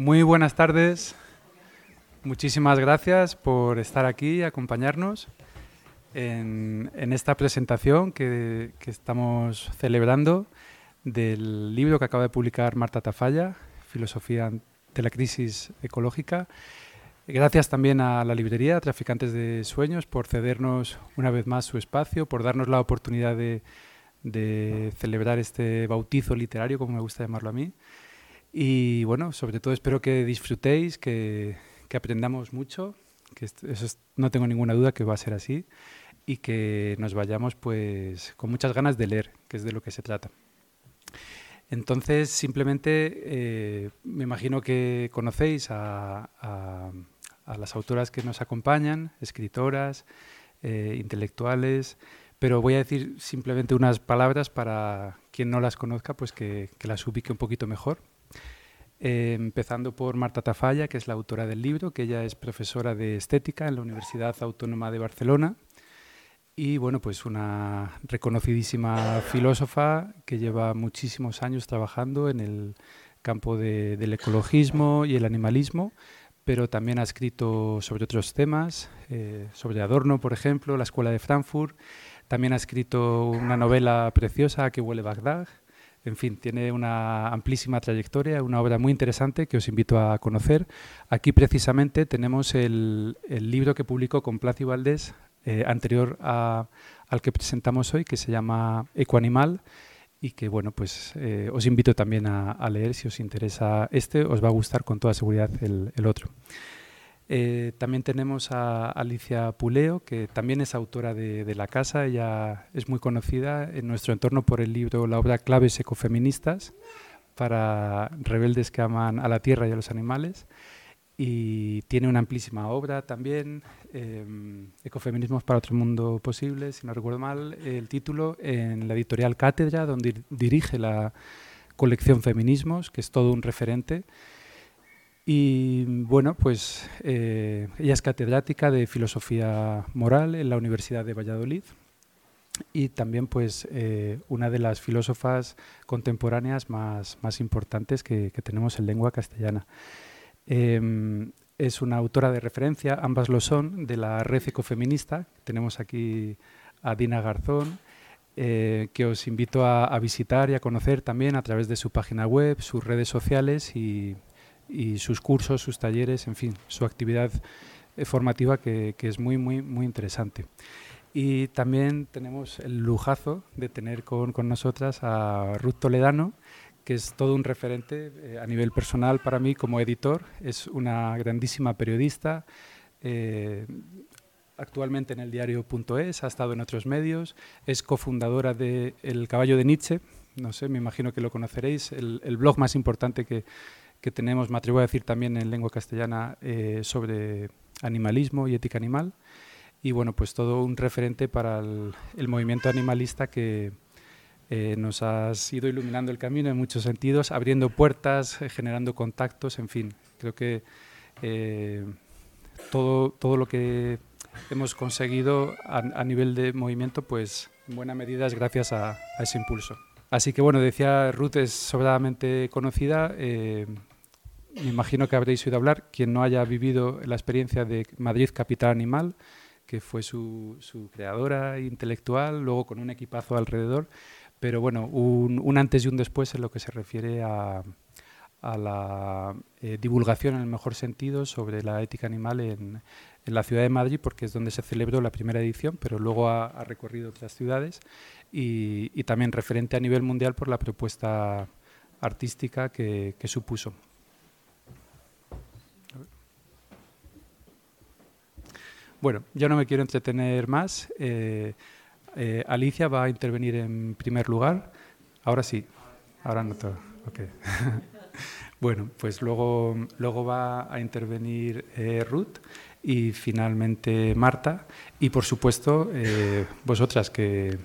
Muy buenas tardes. Muchísimas gracias por estar aquí y acompañarnos en, esta presentación que, estamos celebrando del libro que acaba de publicar Marta Tafalla, Filosofía de la Crisis Ecológica. Gracias también a la librería Traficantes de Sueños por cedernos una vez más su espacio, por darnos la oportunidad de, de celebrar este bautizo literario, como me gusta llamarlo a mí. Y bueno, sobre todo espero que disfrutéis, que, aprendamos mucho, que eso no tengo ninguna duda que va a ser así, y que nos vayamos pues con muchas ganas de leer, que es de lo que se trata. Entonces, simplemente eh, me imagino que conocéis a, las autoras que nos acompañan, escritoras, eh, intelectuales, pero voy a decir simplemente unas palabras para quien no las conozca, pues que, las ubique un poquito mejor. Eh, empezando por Marta Tafalla, que es la autora del libro, que ella es profesora de estética en la Universidad Autónoma de Barcelona y bueno, pues una reconocidísima filósofa que lleva muchísimos años trabajando en el campo del ecologismo y el animalismo, pero también ha escrito sobre otros temas, eh, sobre Adorno, por ejemplo, la Escuela de Frankfurt, también ha escrito una novela preciosa que huele Bagdad. En fin, tiene una amplísima trayectoria, una obra muy interesante que os invito a conocer. Aquí precisamente tenemos el, libro que publicó con Placio Valdés, eh, anterior al que presentamos hoy, que se llama Ecoanimal, y que bueno, pues eh, os invito también a, leer si os interesa este, os va a gustar con toda seguridad el otro. Eh, también tenemos a Alicia Puleo, que también es autora de, La Casa. Ella es muy conocida en nuestro entorno por el libro, la obra Claves ecofeministas para rebeldes que aman a la tierra y a los animales. Y tiene una amplísima obra también, em, Ecofeminismos para otro mundo posible, si no recuerdo mal, el título, en la editorial Cátedra, donde dirige la colección Feminismos, que es todo un referente. Y bueno, pues eh, ella es catedrática de filosofía moral en la Universidad de Valladolid y también pues eh, una de las filósofas contemporáneas más, más importantes que, tenemos en lengua castellana. Em, es una autora de referencia, ambas lo son, de la red ecofeminista. Tenemos aquí a Dina Garzón, eh, que os invito a, a, visitar y a conocer también a través de su página web, sus redes sociales y, y sus cursos, sus talleres, en fin, su actividad eh, formativa que, es muy, muy, muy interesante. Y también tenemos el lujazo de tener con, nosotras a Ruth Toledano, que es todo un referente eh, a nivel personal para mí como editor. Es una grandísima periodista, eh, actualmente en el diario.es, ha estado en otros medios, es cofundadora de El Caballo de Nietzsche, no sé, me imagino que lo conoceréis, el blog más importante que, que tenemos, me atrevo a decir también en lengua castellana, eh, sobre animalismo y ética animal. Y bueno, pues todo un referente para el, movimiento animalista que eh, nos ha ido iluminando el camino en muchos sentidos, abriendo puertas, eh, generando contactos, en fin. Creo que todo, todo lo que hemos conseguido a, nivel de movimiento, pues en buena medida es gracias a, ese impulso. Así que bueno, decía Ruth es sobradamente conocida me imagino que habréis oído hablar, quien no haya vivido la experiencia de Madrid Capital Animal, que fue su, creadora intelectual, luego con un equipazo alrededor, pero bueno, un, antes y un después en lo que se refiere a, la eh, divulgación en el mejor sentido sobre la ética animal en, la ciudad de Madrid, porque es donde se celebró la primera edición, pero luego ha, recorrido otras ciudades y, también referente a nivel mundial por la propuesta artística que supuso. Bueno, yo no me quiero entretener más. Eh, eh, Alicia va a intervenir en primer lugar. Ahora sí, ahora no todo. Bueno, pues luego, luego va a intervenir eh, Ruth y finalmente Marta. Y por supuesto, vosotras, que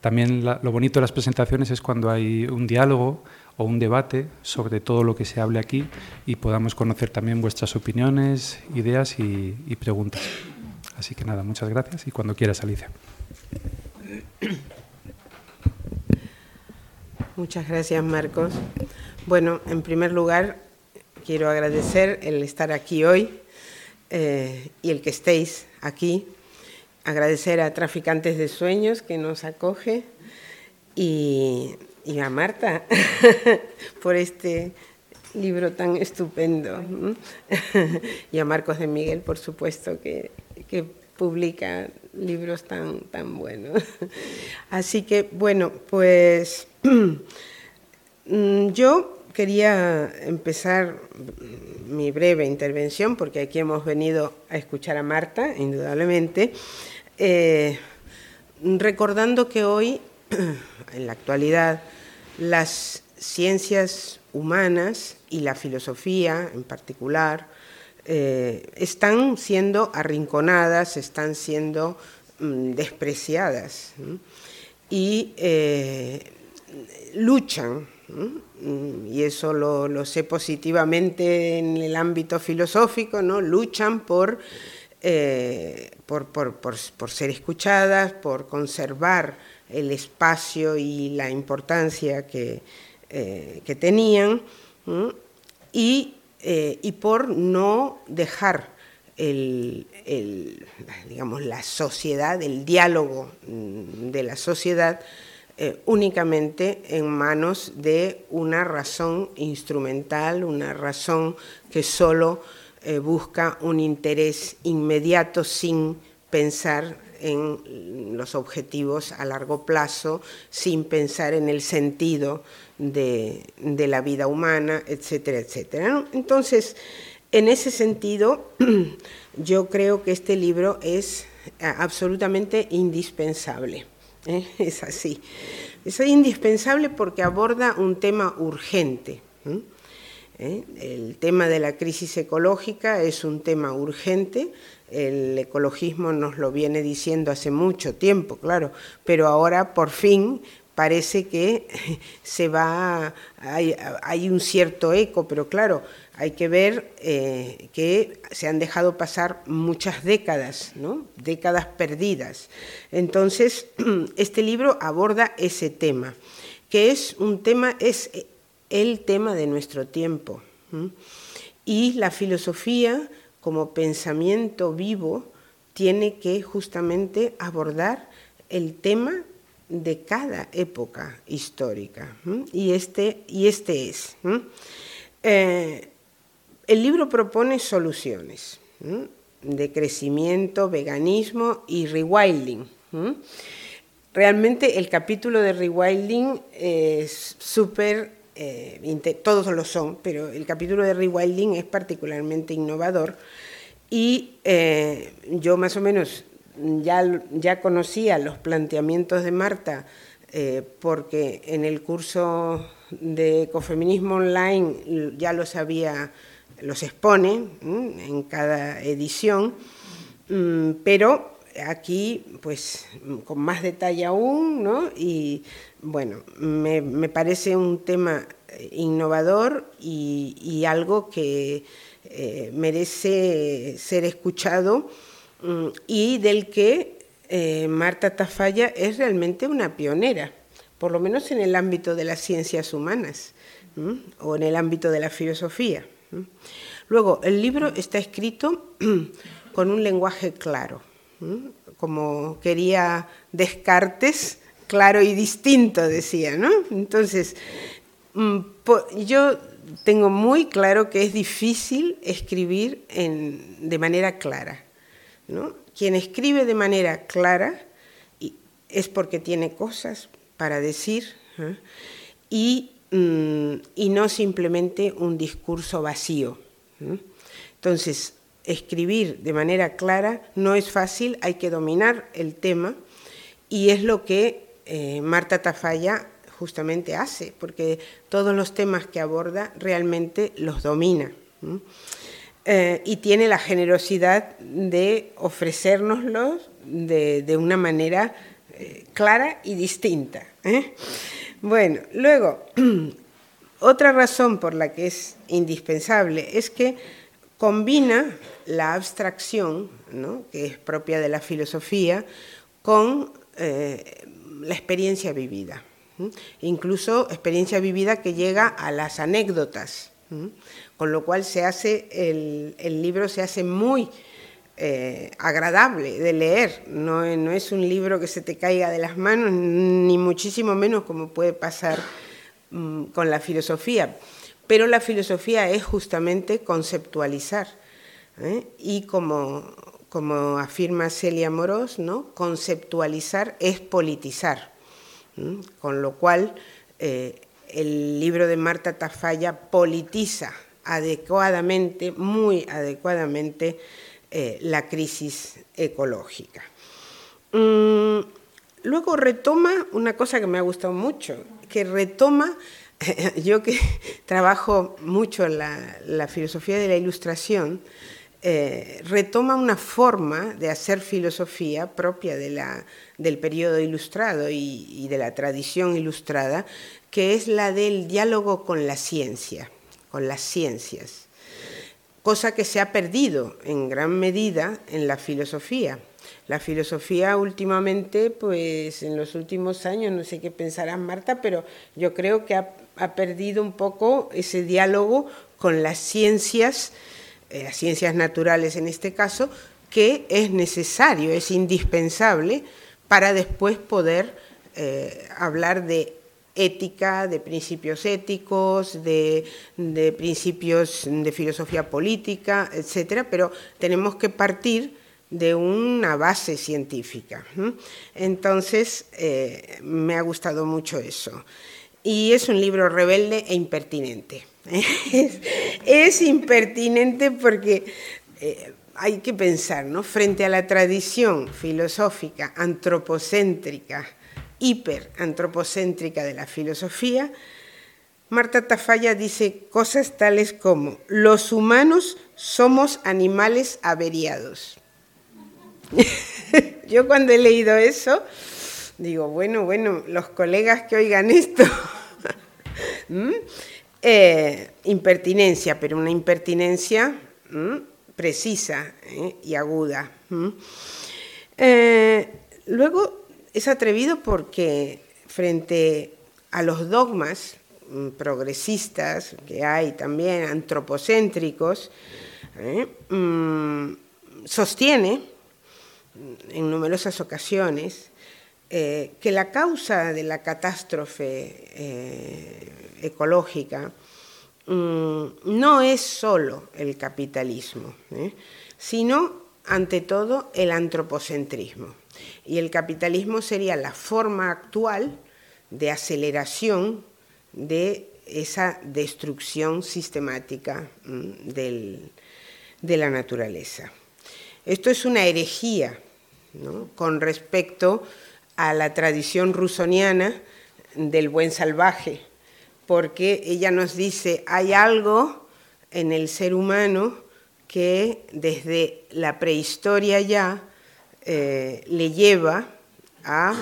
también lo bonito de las presentaciones es cuando hay un diálogo o un debate sobre todo lo que se hable aquí y podamos conocer también vuestras opiniones, ideas y preguntas. Así que nada, muchas gracias y cuando quieras, Alicia. Muchas gracias, Marcos. Bueno, en primer lugar, quiero agradecer el estar aquí hoy eh, y el que estéis aquí. Agradecer a Traficantes de Sueños que nos acoge y, y a Marta por este libro tan estupendo. y a Marcos de Miguel, por supuesto, que, que publica libros tan, tan buenos. Así que, bueno, pues mm, yo quería empezar mi breve intervención, porque aquí hemos venido a escuchar a Marta, indudablemente, eh, recordando que hoy, en la actualidad, las ciencias humanas y la filosofía en particular eh, están siendo arrinconadas, están siendo mm, despreciadas y eh, luchan, y eso lo, sé positivamente en el ámbito filosófico, ¿no? luchan por, eh, por, ser escuchadas, por conservar el espacio y la importancia que, que tenían y, eh, y, por no dejar el, digamos, la sociedad, el diálogo mm, de la sociedad eh, únicamente en manos de una razón instrumental, una razón que solo eh, busca un interés inmediato sin pensar en los objetivos a largo plazo, sin pensar en el sentido de, la vida humana, etcétera, etcétera. Entonces, en ese sentido, yo creo que este libro es absolutamente indispensable. ¿eh? Es así. Es indispensable porque aborda un tema urgente. ¿Eh? El tema de la crisis ecológica es un tema urgente, el ecologismo nos lo viene diciendo hace mucho tiempo, claro, pero ahora por fin parece que se va, hay, un cierto eco, pero claro, hay que ver eh, que se han dejado pasar muchas décadas, ¿no? décadas perdidas. Entonces, este libro aborda ese tema, que es un tema, es el tema de nuestro tiempo. Y la filosofía, como pensamiento vivo, tiene que justamente abordar el tema de cada época histórica. Y este, y este es. Eh, el libro propone soluciones de crecimiento, veganismo y rewilding. Realmente el capítulo de rewilding es súper, eh, todos lo son, pero el capítulo de rewilding es particularmente innovador y eh, yo más o menos ya, ya conocía los planteamientos de Marta eh, porque en el curso de ecofeminismo online ya los había, los expone en cada edición, mm, pero aquí pues con más detalle aún, ¿no? Y bueno, me, parece un tema innovador y, algo que eh, merece ser escuchado y del que eh, Marta Tafalla es realmente una pionera, por lo menos en el ámbito de las ciencias humanas o en el ámbito de la filosofía. Luego, el libro está escrito con un lenguaje claro, como quería Descartes, claro y distinto, decía, ¿no? Entonces, mm, yo tengo muy claro que es difícil escribir de manera clara. Quien escribe de manera clara es porque tiene cosas para decir mm, y, no simplemente un discurso vacío. Entonces, escribir de manera clara no es fácil, hay que dominar el tema y es lo que eh, Marta Tafalla justamente hace, porque todos los temas que aborda realmente los domina. Y tiene la generosidad de ofrecérnoslos de, una manera eh, clara y distinta. ¿eh? Bueno, luego, otra razón por la que es indispensable es que combina la abstracción, que es propia de la filosofía, con la experiencia vivida, incluso experiencia vivida que llega a las anécdotas con lo cual se hace el, libro se hace muy eh, agradable de leer, no, no, es un libro que se te caiga de las manos, ni muchísimo menos como puede pasar mm, con la filosofía. Pero la filosofía es justamente conceptualizar. ¿eh? Y como, como afirma Celia Morós, ¿no? conceptualizar es politizar. Con lo cual, eh, el libro de Marta Tafalla politiza adecuadamente, muy adecuadamente, eh, la crisis ecológica. Mm, luego retoma una cosa que me ha gustado mucho, que retoma, yo que trabajo mucho en la filosofía de la ilustración, eh, retoma una forma de hacer filosofía propia de la, del periodo ilustrado y, de la tradición ilustrada, que es la del diálogo con la ciencia, con las ciencias, cosa que se ha perdido en gran medida en la filosofía. La filosofía últimamente, pues en los últimos años, no sé qué pensarás Marta, pero yo creo que ha, perdido un poco ese diálogo con las ciencias eh, las ciencias naturales en este caso, que es necesario, es indispensable para después poder eh, hablar de ética, de principios éticos, de, principios de filosofía política, etcétera, pero tenemos que partir de una base científica. Entonces, eh, me ha gustado mucho eso. Y es un libro rebelde e impertinente. Es, impertinente porque eh, hay que pensar, ¿no? Frente a la tradición filosófica antropocéntrica, hiperantropocéntrica de la filosofía, Marta Tafalla dice cosas tales como, los humanos somos animales averiados. Yo cuando he leído eso, digo, bueno, bueno, los colegas que oigan esto, eh, impertinencia, pero una impertinencia precisa ¿eh? y aguda. Eh, luego es atrevido porque frente a los dogmas mm, progresistas que hay también, antropocéntricos, mm, sostiene en numerosas ocasiones que la causa de la catástrofe ecológica, mm, no es solo el capitalismo, ¿eh? sino ante todo el antropocentrismo. Y el capitalismo sería la forma actual de aceleración de esa destrucción sistemática mm, de la naturaleza. Esto es una herejía con respecto a la tradición rusoniana del buen salvaje, porque ella nos dice, hay algo en el ser humano que desde la prehistoria ya eh, le lleva a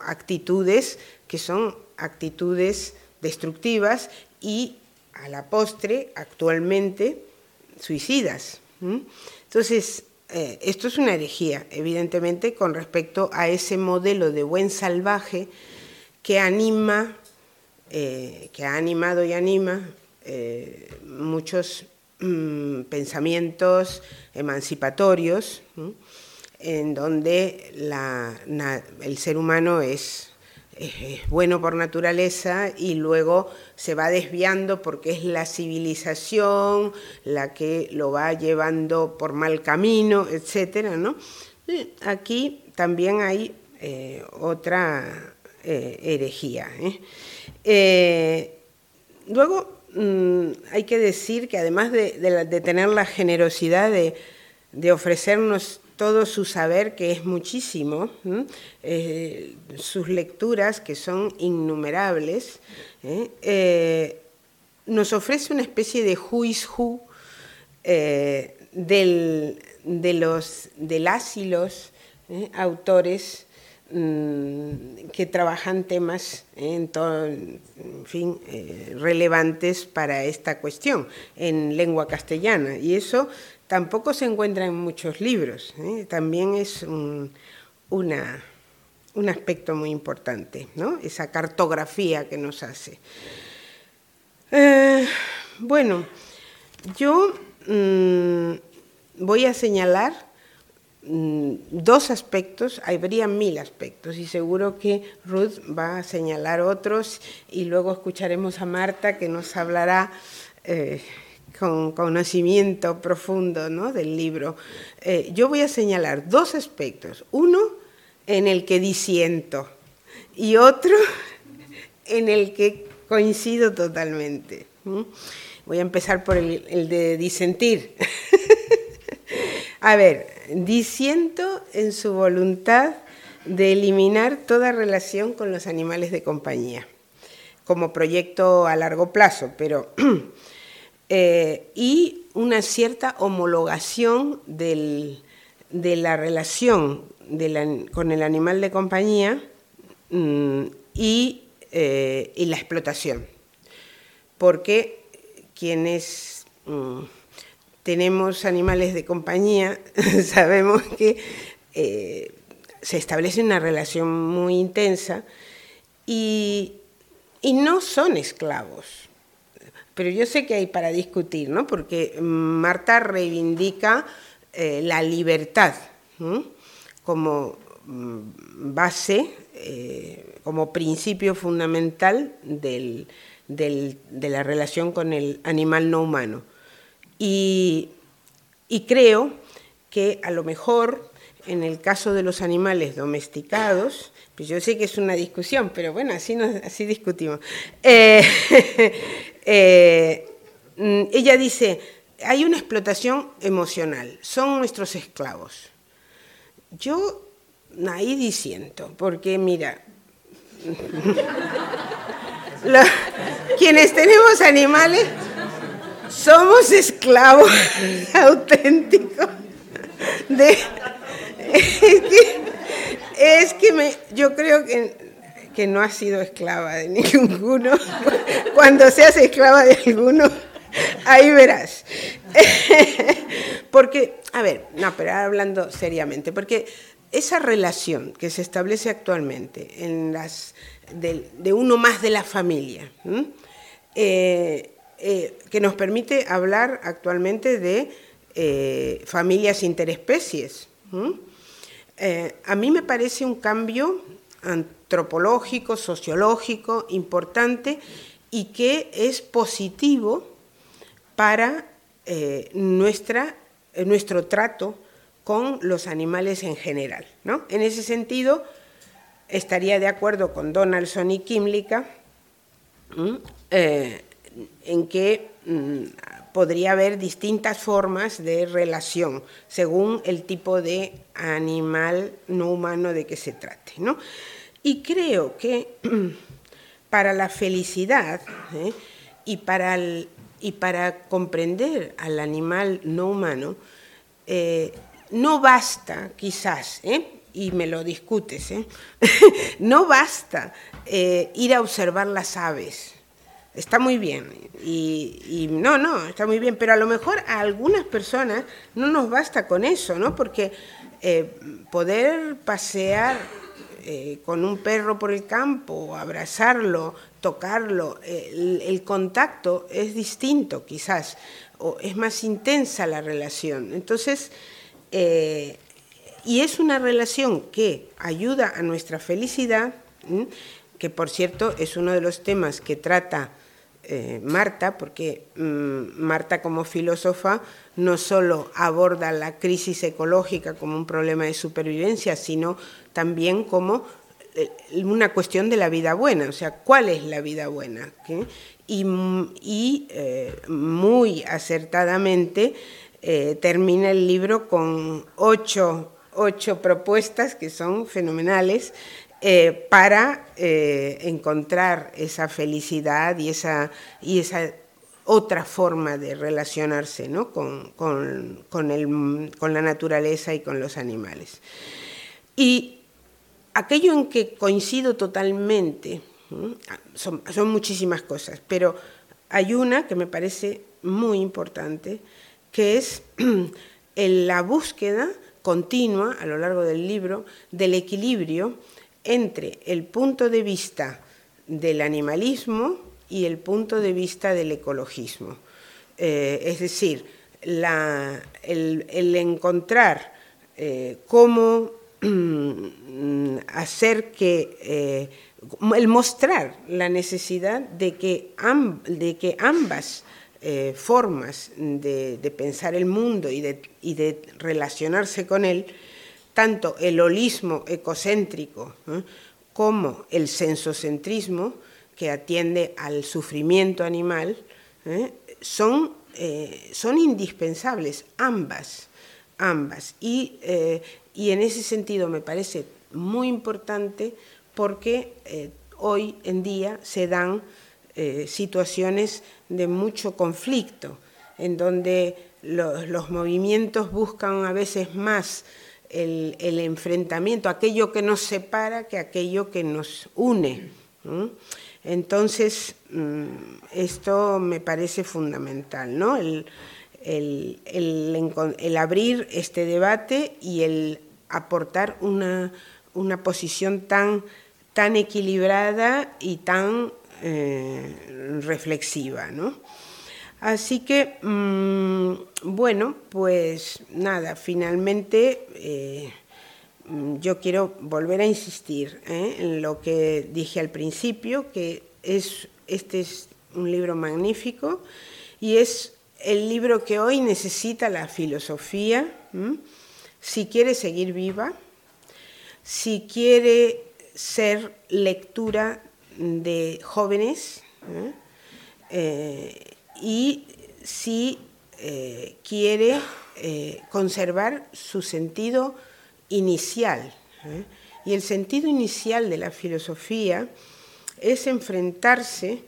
actitudes que son actitudes destructivas y a la postre actualmente suicidas. Entonces, eh, esto es una herejía, evidentemente, con respecto a ese modelo de buen salvaje que anima eh, que ha animado y anima muchos mm, pensamientos emancipatorios, en donde el ser humano es, bueno por naturaleza y luego se va desviando porque es la civilización la que lo va llevando por mal camino, etc. aquí también hay eh, otra herejía. Eh, luego mm, hay que decir que además de, tener la generosidad de, ofrecernos todo su saber, que es muchísimo, eh, sus lecturas, que son innumerables, ¿eh? nos ofrece una especie de is who de, los, de y los autores Mm, que trabajan temas en, fin, eh, relevantes para esta cuestión en lengua castellana. Y eso tampoco se encuentra en muchos libros. ¿eh? También es un, aspecto muy importante, esa cartografía que nos hace. Eh, bueno, yo mm, voy a señalar mm, dos aspectos, habría mil aspectos y seguro que Ruth va a señalar otros y luego escucharemos a Marta que nos hablará eh, con conocimiento profundo ¿no? del libro. Eh, yo voy a señalar dos aspectos, uno en el que disiento y otro en el que coincido totalmente. Voy a empezar por el, de disentir. a ver, disiento en su voluntad de eliminar toda relación con los animales de compañía, como proyecto a largo plazo, pero... Eh, y una cierta homologación de la relación con el animal de compañía mm, y, eh, y la explotación. Porque quienes mm, tenemos animales de compañía sabemos que eh, se establece una relación muy intensa y, no son esclavos. Pero yo sé que hay para discutir, ¿no? Porque Marta reivindica eh, la libertad como mm, base, eh, como principio fundamental del, de la relación con el animal no humano. Y, creo que a lo mejor en el caso de los animales domesticados, pues yo sé que es una discusión, pero bueno, así, así discutimos. Eh, eh, ella dice, hay una explotación emocional, son nuestros esclavos. Yo ahí disiento, porque mira, quienes tenemos animales somos esclavos auténticos de es que, me, yo creo que, que no has sido esclava de ninguno. Cuando seas esclava de alguno, ahí verás. Porque, a ver, no, pero hablando seriamente, porque esa relación que se establece actualmente en las de, uno más de la familia, eh, eh, que nos permite hablar actualmente de eh, familias interespecies. a mí me parece un cambio antropológico, sociológico importante y que es positivo para nuestra, nuestro trato con los animales en general. ¿no? En ese sentido, estaría de acuerdo con Donaldson y Kimlicka eh, en que mm, podría haber distintas formas de relación según el tipo de animal no humano de que se trate. ¿no? Y creo que para la felicidad ¿eh? y, para y, para comprender al animal no humano, eh, no basta quizás, y me lo discutes, ¿eh? no basta eh, ir a observar las aves. Está muy bien, y, no, no, está muy bien, pero a lo mejor a algunas personas no nos basta con eso, ¿no? Porque eh, poder pasear con un perro por el campo, abrazarlo, tocarlo, el, el, contacto es distinto quizás, o es más intensa la relación. Entonces, y es una relación que ayuda a nuestra felicidad, que por cierto es uno de los temas que trata eh, Marta, porque mm, Marta como filósofa no solo aborda la crisis ecológica como un problema de supervivencia, sino también como eh, una cuestión de la vida buena, o sea, ¿cuál es la vida buena? Y, eh, muy acertadamente termina el libro con ocho ocho propuestas que son fenomenales eh, para eh, encontrar esa felicidad y esa, y esa otra forma de relacionarse ¿no? con, con, el, con, la naturaleza y con los animales. Y aquello en que coincido totalmente, son, son muchísimas cosas, pero hay una que me parece muy importante, que es la búsqueda continua a lo largo del libro del equilibrio entre el punto de vista del animalismo y el punto de vista del ecologismo. Eh, es decir, el, encontrar eh, cómo mm, hacer que, eh, el mostrar la necesidad de que, de que ambas formas de, pensar el mundo y de, y de, relacionarse con él, tanto el holismo ecocéntrico como el sensocentrismo, que atiende al sufrimiento animal, son eh, son indispensables, ambas, ambas. Eh, y, en ese sentido me parece muy importante porque eh, hoy en día se dan situaciones de mucho conflicto, en donde los movimientos buscan a veces más el, enfrentamiento, aquello que nos separa que aquello que nos une. Entonces, mm, esto me parece fundamental, ¿no? El, abrir este debate y el aportar una, posición tan, equilibrada y tan eh, reflexiva, ¿no? Así que, mm, bueno, pues nada, finalmente... Eh, Mm, yo quiero volver a insistir ¿eh? en lo que dije al principio, que es, este es un libro magnífico y es el libro que hoy necesita la filosofía, si quiere seguir viva, si quiere ser lectura de jóvenes ¿eh? Y si quiere conservar su sentido inicial. ¿eh? Y el sentido inicial de la filosofía es enfrentarse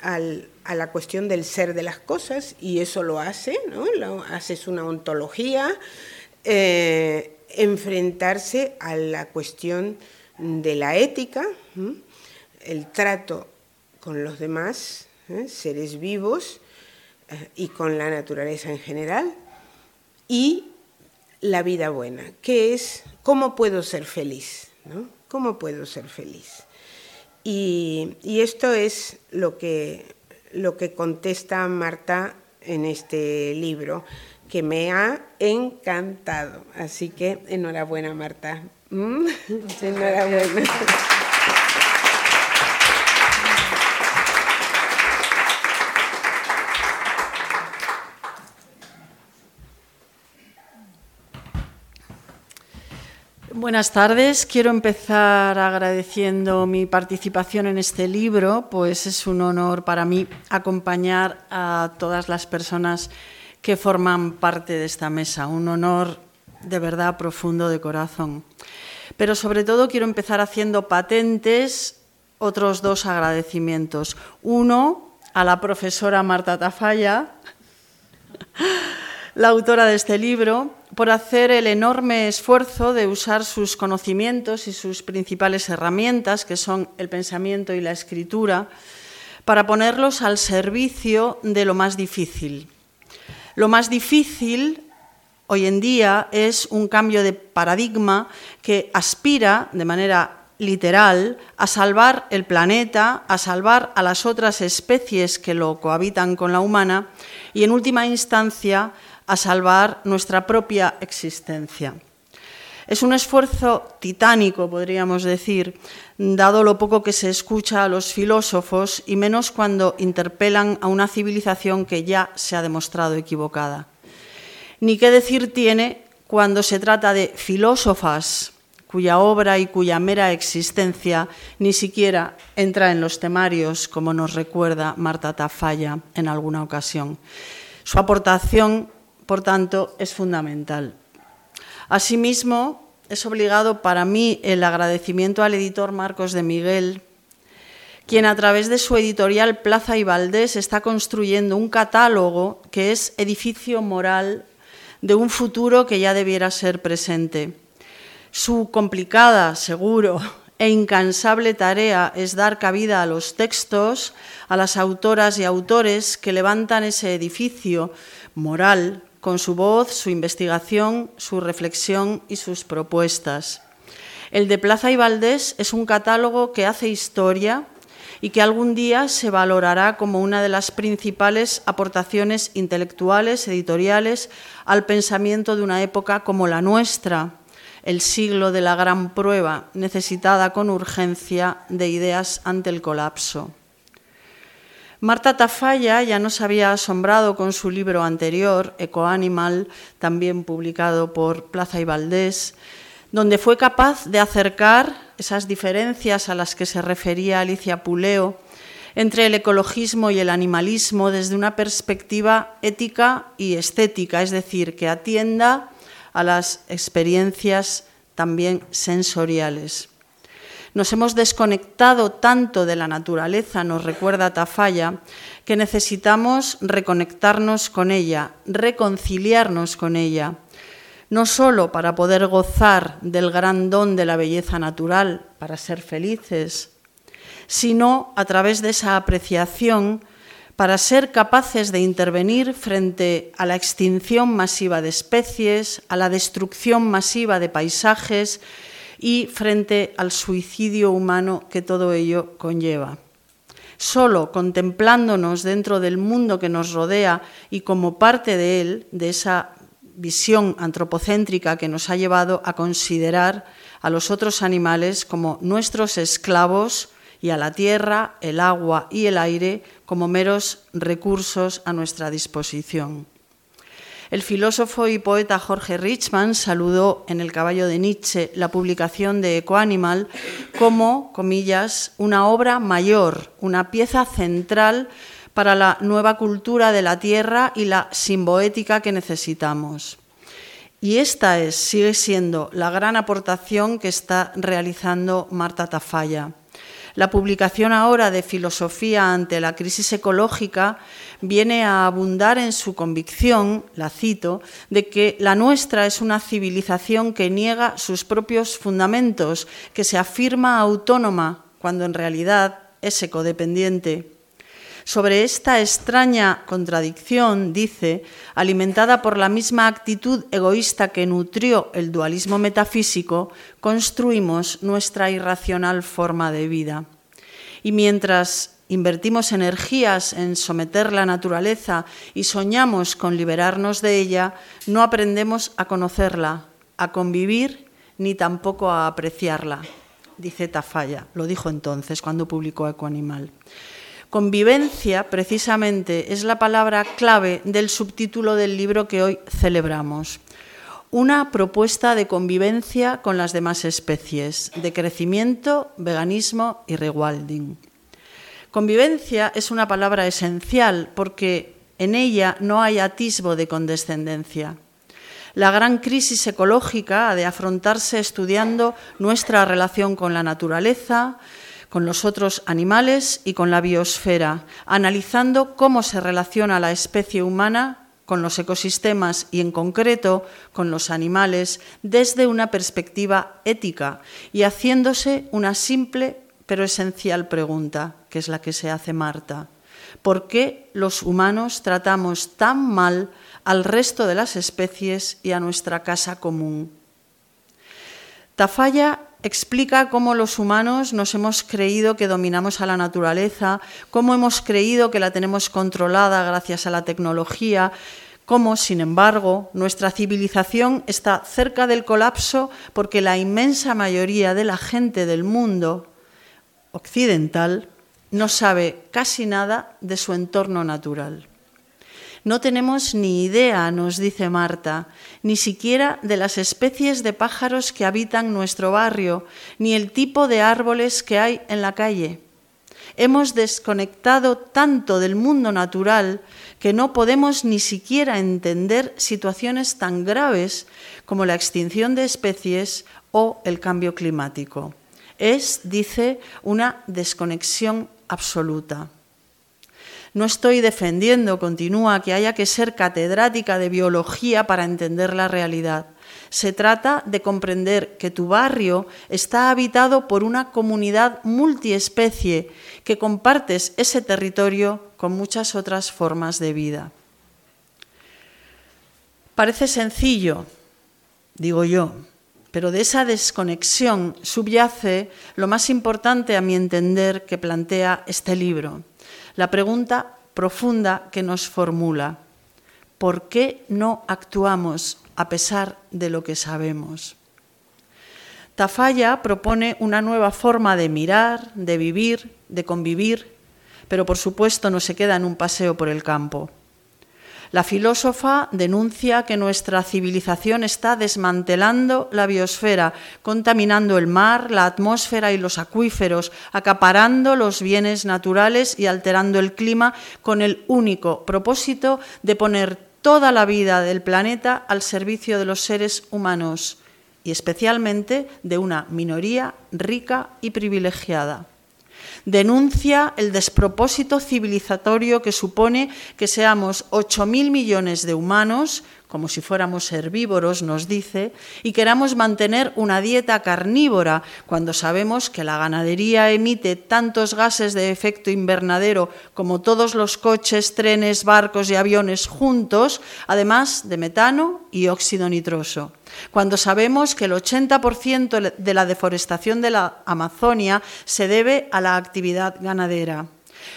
a la cuestión del ser de las cosas, y eso lo hace, ¿no? Lo, haces una ontología, eh, enfrentarse a la cuestión de la ética, el trato con los demás, ¿eh? seres vivos, y con la naturaleza en general, y la vida buena, que es cómo puedo ser feliz, ¿no? ¿Cómo puedo ser feliz? Y, esto es lo que, lo que contesta Marta en este libro, que me ha encantado. Así que enhorabuena, Marta. ¿Mm? enhorabuena. Buenas tardes. Quiero empezar agradeciendo mi participación en este libro, pues es un honor para mí acompañar a todas las personas que forman parte de esta mesa. Un honor de verdad profundo de corazón. Pero sobre todo quiero empezar haciendo patentes otros dos agradecimientos. Uno a la profesora Marta Tafalla, la autora de este libro, por hacer el enorme esfuerzo de usar sus conocimientos y sus principales herramientas, que son el pensamiento y la escritura, para ponerlos al servicio de lo más difícil. Lo más difícil hoy en día es un cambio de paradigma que aspira de manera literal a salvar el planeta, a salvar a las otras especies que lo cohabitan con la humana y, en última instancia, a salvar nuestra propia existencia. Es un esfuerzo titánico, podríamos decir, dado lo poco que se escucha a los filósofos y menos cuando interpelan a una civilización que ya se ha demostrado equivocada. Ni qué decir tiene cuando se trata de filósofas cuya obra y cuya mera existencia ni siquiera entra en los temarios, como nos recuerda Marta Tafalla en alguna ocasión. Su aportación por tanto, es fundamental. Asimismo, es obligado para mí el agradecimiento al editor Marcos de Miguel, quien a través de su editorial Plaza y Valdés está construyendo un catálogo que es edificio moral de un futuro que ya debiera ser presente. Su complicada, seguro, e incansable tarea es dar cabida a los textos, a las autoras y autores que levantan ese edificio moral con su voz, su investigación, su reflexión y sus propuestas. El de Plaza y Valdés es un catálogo que hace historia y que algún día se valorará como una de las principales aportaciones intelectuales, editoriales, al pensamiento de una época como la nuestra, el siglo de la gran prueba, necesitada con urgencia de ideas ante el colapso. Marta Tafalla ya nos había asombrado con su libro anterior, Ecoanimal, también publicado por Plaza y Valdés, donde fue capaz de acercar esas diferencias a las que se refería Alicia Puleo entre el ecologismo y el animalismo desde una perspectiva ética y estética, es decir, que atienda a las experiencias también sensoriales. Nos hemos desconectado tanto de la naturaleza, nos recuerda Tafalla, que necesitamos reconectarnos con ella, reconciliarnos con ella, no solo para poder gozar del gran don de la belleza natural, para ser felices, sino a través de esa apreciación para ser capaces de intervenir frente a la extinción masiva de especies, a la destrucción masiva de paisajes y frente al suicidio humano que todo ello conlleva. Solo contemplándonos dentro del mundo que nos rodea y como parte de él, de esa visión antropocéntrica que nos ha llevado a considerar a los otros animales como nuestros esclavos y a la tierra, el agua y el aire como meros recursos a nuestra disposición. El filósofo y poeta Jorge Richman saludó en El caballo de Nietzsche la publicación de Ecoanimal como, comillas, una obra mayor, una pieza central para la nueva cultura de la tierra y la simboética que necesitamos. Y esta es, sigue siendo la gran aportación que está realizando Marta Tafalla. La publicación ahora de Filosofía ante la crisis ecológica viene a abundar en su convicción, la cito, de que la nuestra es una civilización que niega sus propios fundamentos, que se afirma autónoma cuando en realidad es ecodependiente. Sobre esta extraña contradicción, dice, alimentada por la misma actitud egoísta que nutrió el dualismo metafísico, construimos nuestra irracional forma de vida. Y mientras invertimos energías en someter la naturaleza y soñamos con liberarnos de ella, no aprendemos a conocerla, a convivir, ni tampoco a apreciarla, dice Tafalla, lo dijo entonces cuando publicó Ecoanimal. Convivencia, precisamente, es la palabra clave del subtítulo del libro que hoy celebramos. Una propuesta de convivencia con las demás especies, de crecimiento, veganismo y rewilding. Convivencia es una palabra esencial porque en ella no hay atisbo de condescendencia. La gran crisis ecológica ha de afrontarse estudiando nuestra relación con la naturaleza, con los otros animales y con la biosfera, analizando cómo se relaciona la especie humana con los ecosistemas y en concreto con los animales desde una perspectiva ética y haciéndose una simple pero esencial pregunta, que es la que se hace Marta. ¿Por qué los humanos tratamos tan mal al resto de las especies y a nuestra casa común? Tafalla explica cómo los humanos nos hemos creído que dominamos a la naturaleza, cómo hemos creído que la tenemos controlada gracias a la tecnología, cómo, sin embargo, nuestra civilización está cerca del colapso porque la inmensa mayoría de la gente del mundo occidental no sabe casi nada de su entorno natural. No tenemos ni idea, nos dice Marta, ni siquiera de las especies de pájaros que habitan nuestro barrio, ni el tipo de árboles que hay en la calle. Hemos desconectado tanto del mundo natural que no podemos ni siquiera entender situaciones tan graves como la extinción de especies o el cambio climático. Es, dice, una desconexión absoluta. No estoy defendiendo, continúa, que haya que ser catedrática de biología para entender la realidad. Se trata de comprender que tu barrio está habitado por una comunidad multiespecie, que compartes ese territorio con muchas otras formas de vida. Parece sencillo, digo yo, Pero de esa desconexión subyace lo más importante, a mi entender, que plantea este libro. La pregunta profunda que nos formula. ¿Por qué no actuamos a pesar de lo que sabemos? Tafalla propone una nueva forma de mirar, de vivir, de convivir, pero por supuesto no se queda en un paseo por el campo. La filósofa denuncia que nuestra civilización está desmantelando la biosfera, contaminando el mar, la atmósfera y los acuíferos, acaparando los bienes naturales y alterando el clima con el único propósito de poner toda la vida del planeta al servicio de los seres humanos y especialmente de una minoría rica y privilegiada denuncia el despropósito civilizatorio que supone que seamos 8.000 millones de humanos, como si fuéramos herbívoros, nos dice, y queramos mantener una dieta carnívora cuando sabemos que la ganadería emite tantos gases de efecto invernadero como todos los coches, trenes, barcos y aviones juntos, además de metano y óxido nitroso. Cuando sabemos que el 80% de la deforestación de la Amazonia se debe a la actividad ganadera,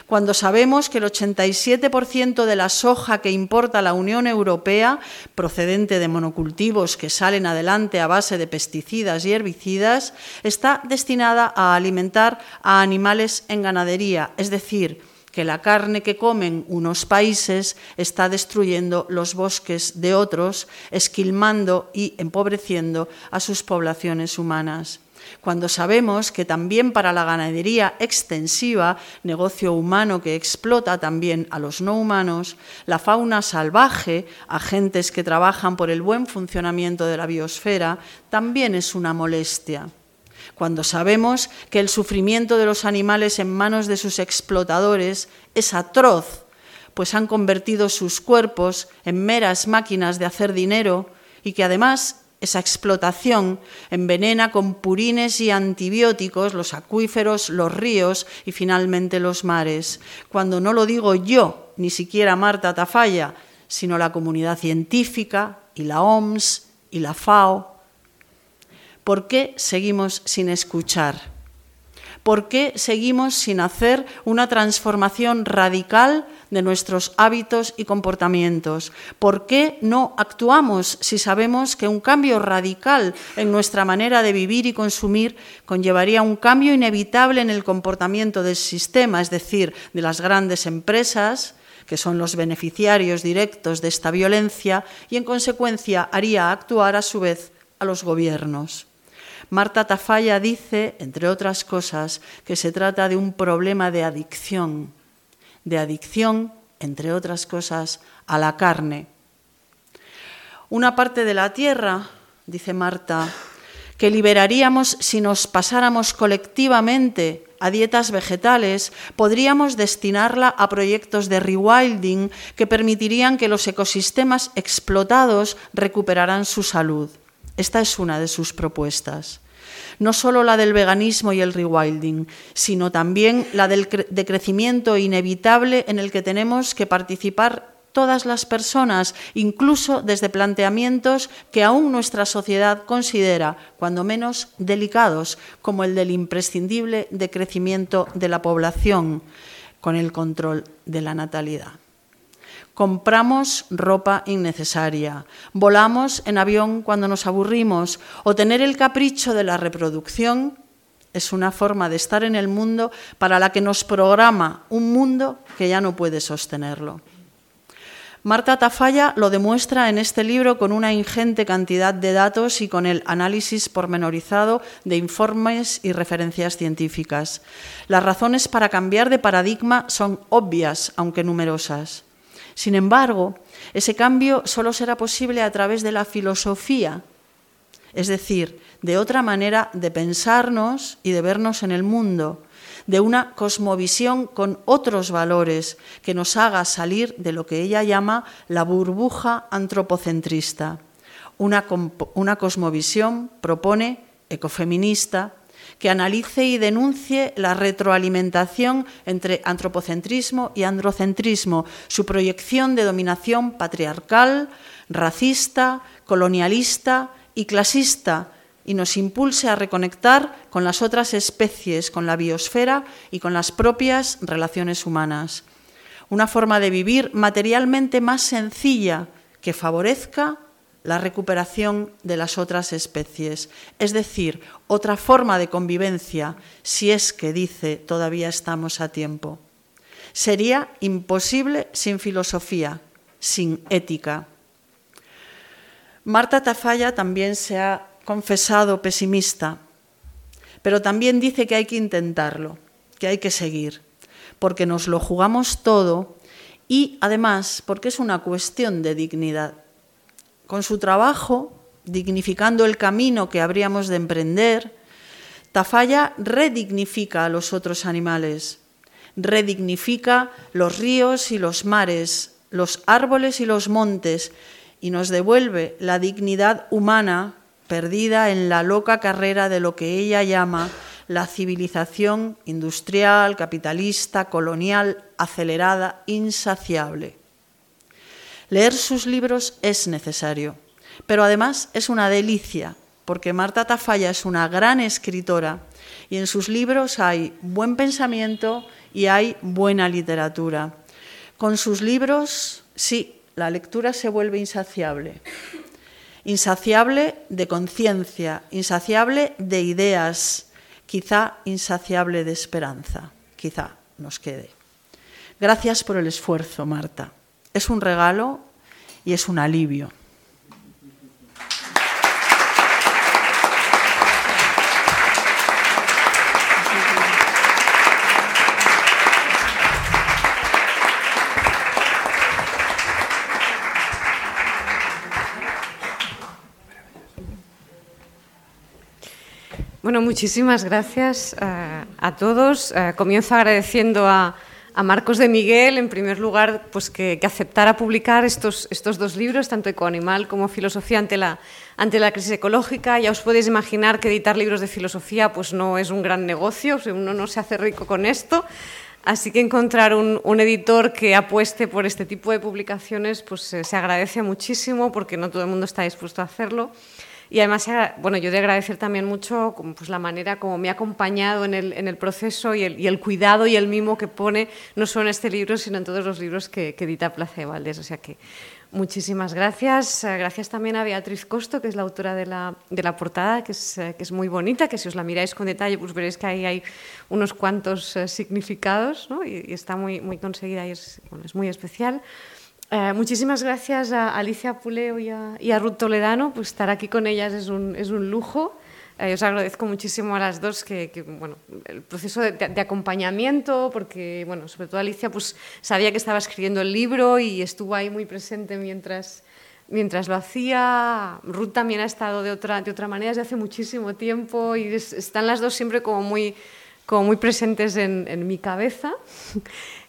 cuando sabemos que el 87% de la soja que importa la Unión Europea, procedente de monocultivos que salen adelante a base de pesticidas y herbicidas, está destinada a alimentar a animales en ganadería, es decir, que la carne que comen unos países está destruyendo los bosques de otros, esquilmando y empobreciendo a sus poblaciones humanas cuando sabemos que también para la ganadería extensiva, negocio humano que explota también a los no humanos, la fauna salvaje, agentes que trabajan por el buen funcionamiento de la biosfera, también es una molestia. Cuando sabemos que el sufrimiento de los animales en manos de sus explotadores es atroz, pues han convertido sus cuerpos en meras máquinas de hacer dinero y que además esa explotación envenena con purines y antibióticos los acuíferos, los ríos y finalmente los mares. Cuando no lo digo yo, ni siquiera Marta Tafalla, sino la comunidad científica y la OMS y la FAO ¿Por qué seguimos sin escuchar? ¿Por qué seguimos sin hacer una transformación radical de nuestros hábitos y comportamientos? ¿Por qué no actuamos si sabemos que un cambio radical en nuestra manera de vivir y consumir conllevaría un cambio inevitable en el comportamiento del sistema, es decir, de las grandes empresas, que son los beneficiarios directos de esta violencia, y en consecuencia haría actuar a su vez a los gobiernos? Marta Tafalla dice, entre otras cosas, que se trata de un problema de adicción, de adicción, entre otras cosas, a la carne. Una parte de la tierra, dice Marta, que liberaríamos si nos pasáramos colectivamente a dietas vegetales, podríamos destinarla a proyectos de rewilding que permitirían que los ecosistemas explotados recuperaran su salud. Esta es una de sus propuestas. No solo la del veganismo y el rewilding, sino también la del decrecimiento inevitable en el que tenemos que participar todas las personas, incluso desde planteamientos que aún nuestra sociedad considera, cuando menos, delicados, como el del imprescindible decrecimiento de la población, con el control de la natalidad. Compramos ropa innecesaria, volamos en avión cuando nos aburrimos o tener el capricho de la reproducción es una forma de estar en el mundo para la que nos programa un mundo que ya no puede sostenerlo. Marta Tafalla lo demuestra en este libro con una ingente cantidad de datos y con el análisis pormenorizado de informes y referencias científicas. Las razones para cambiar de paradigma son obvias, aunque numerosas. Sin embargo, ese cambio solo será posible a través de la filosofía, es decir, de otra manera de pensarnos y de vernos en el mundo, de una cosmovisión con otros valores que nos haga salir de lo que ella llama la burbuja antropocentrista. Una, una cosmovisión, propone, ecofeminista, que analice y denuncie la retroalimentación entre antropocentrismo y androcentrismo, su proyección de dominación patriarcal, racista, colonialista y clasista, y nos impulse a reconectar con las otras especies, con la biosfera y con las propias relaciones humanas. Una forma de vivir materialmente más sencilla que favorezca la recuperación de las otras especies, es decir, otra forma de convivencia, si es que dice todavía estamos a tiempo. Sería imposible sin filosofía, sin ética. Marta Tafalla también se ha confesado pesimista, pero también dice que hay que intentarlo, que hay que seguir, porque nos lo jugamos todo y además porque es una cuestión de dignidad. Con su trabajo, dignificando el camino que habríamos de emprender, Tafalla redignifica a los otros animales, redignifica los ríos y los mares, los árboles y los montes, y nos devuelve la dignidad humana perdida en la loca carrera de lo que ella llama la civilización industrial, capitalista, colonial, acelerada, insaciable. Leer sus libros es necesario, pero además es una delicia, porque Marta Tafalla es una gran escritora y en sus libros hay buen pensamiento y hay buena literatura. Con sus libros, sí, la lectura se vuelve insaciable. Insaciable de conciencia, insaciable de ideas, quizá insaciable de esperanza, quizá nos quede. Gracias por el esfuerzo, Marta. Es un regalo y es un alivio. Bueno, muchísimas gracias eh, a todos. Eh, comienzo agradeciendo a, a Marcos de Miguel, en primer lugar, pues que, aceptara publicar estos, estos dos libros, tanto Ecoanimal como Filosofía ante la, ante la crisis ecológica. Ya os podéis imaginar que editar libros de filosofía pues no es un gran negocio, uno no se hace rico con esto. Así que encontrar un, editor que apueste por este tipo de publicaciones pues se agradece muchísimo porque no todo el mundo está dispuesto a hacerlo. Y además, bueno, yo de agradecer también mucho pues, la manera como me ha acompañado en el, en el proceso y el, y el, cuidado y el mimo que pone, no solo en este libro, sino en todos los libros que, que edita Plaza de Valdés. O sea que muchísimas gracias. Eh, gracias también a Beatriz Costo, que es la autora de la, de la portada, que es, eh, que es, muy bonita, que si os la miráis con detalle, pues veréis que ahí hay unos cuantos eh, significados ¿no? y, y, está muy, muy conseguida y es, bueno, es muy especial. Eh, muchísimas gracias a Alicia Puleo y a, Ruth Toledano, pues estar aquí con ellas es un, es un lujo. Eh, os agradezco muchísimo a las dos que, bueno, el proceso de, acompañamiento, porque bueno, sobre todo Alicia pues sabía que estaba escribiendo el libro y estuvo ahí muy presente mientras, mientras lo hacía. Ruth también ha estado de otra, de otra manera desde hace muchísimo tiempo y es, están las dos siempre como muy, como muy presentes en, en mi cabeza.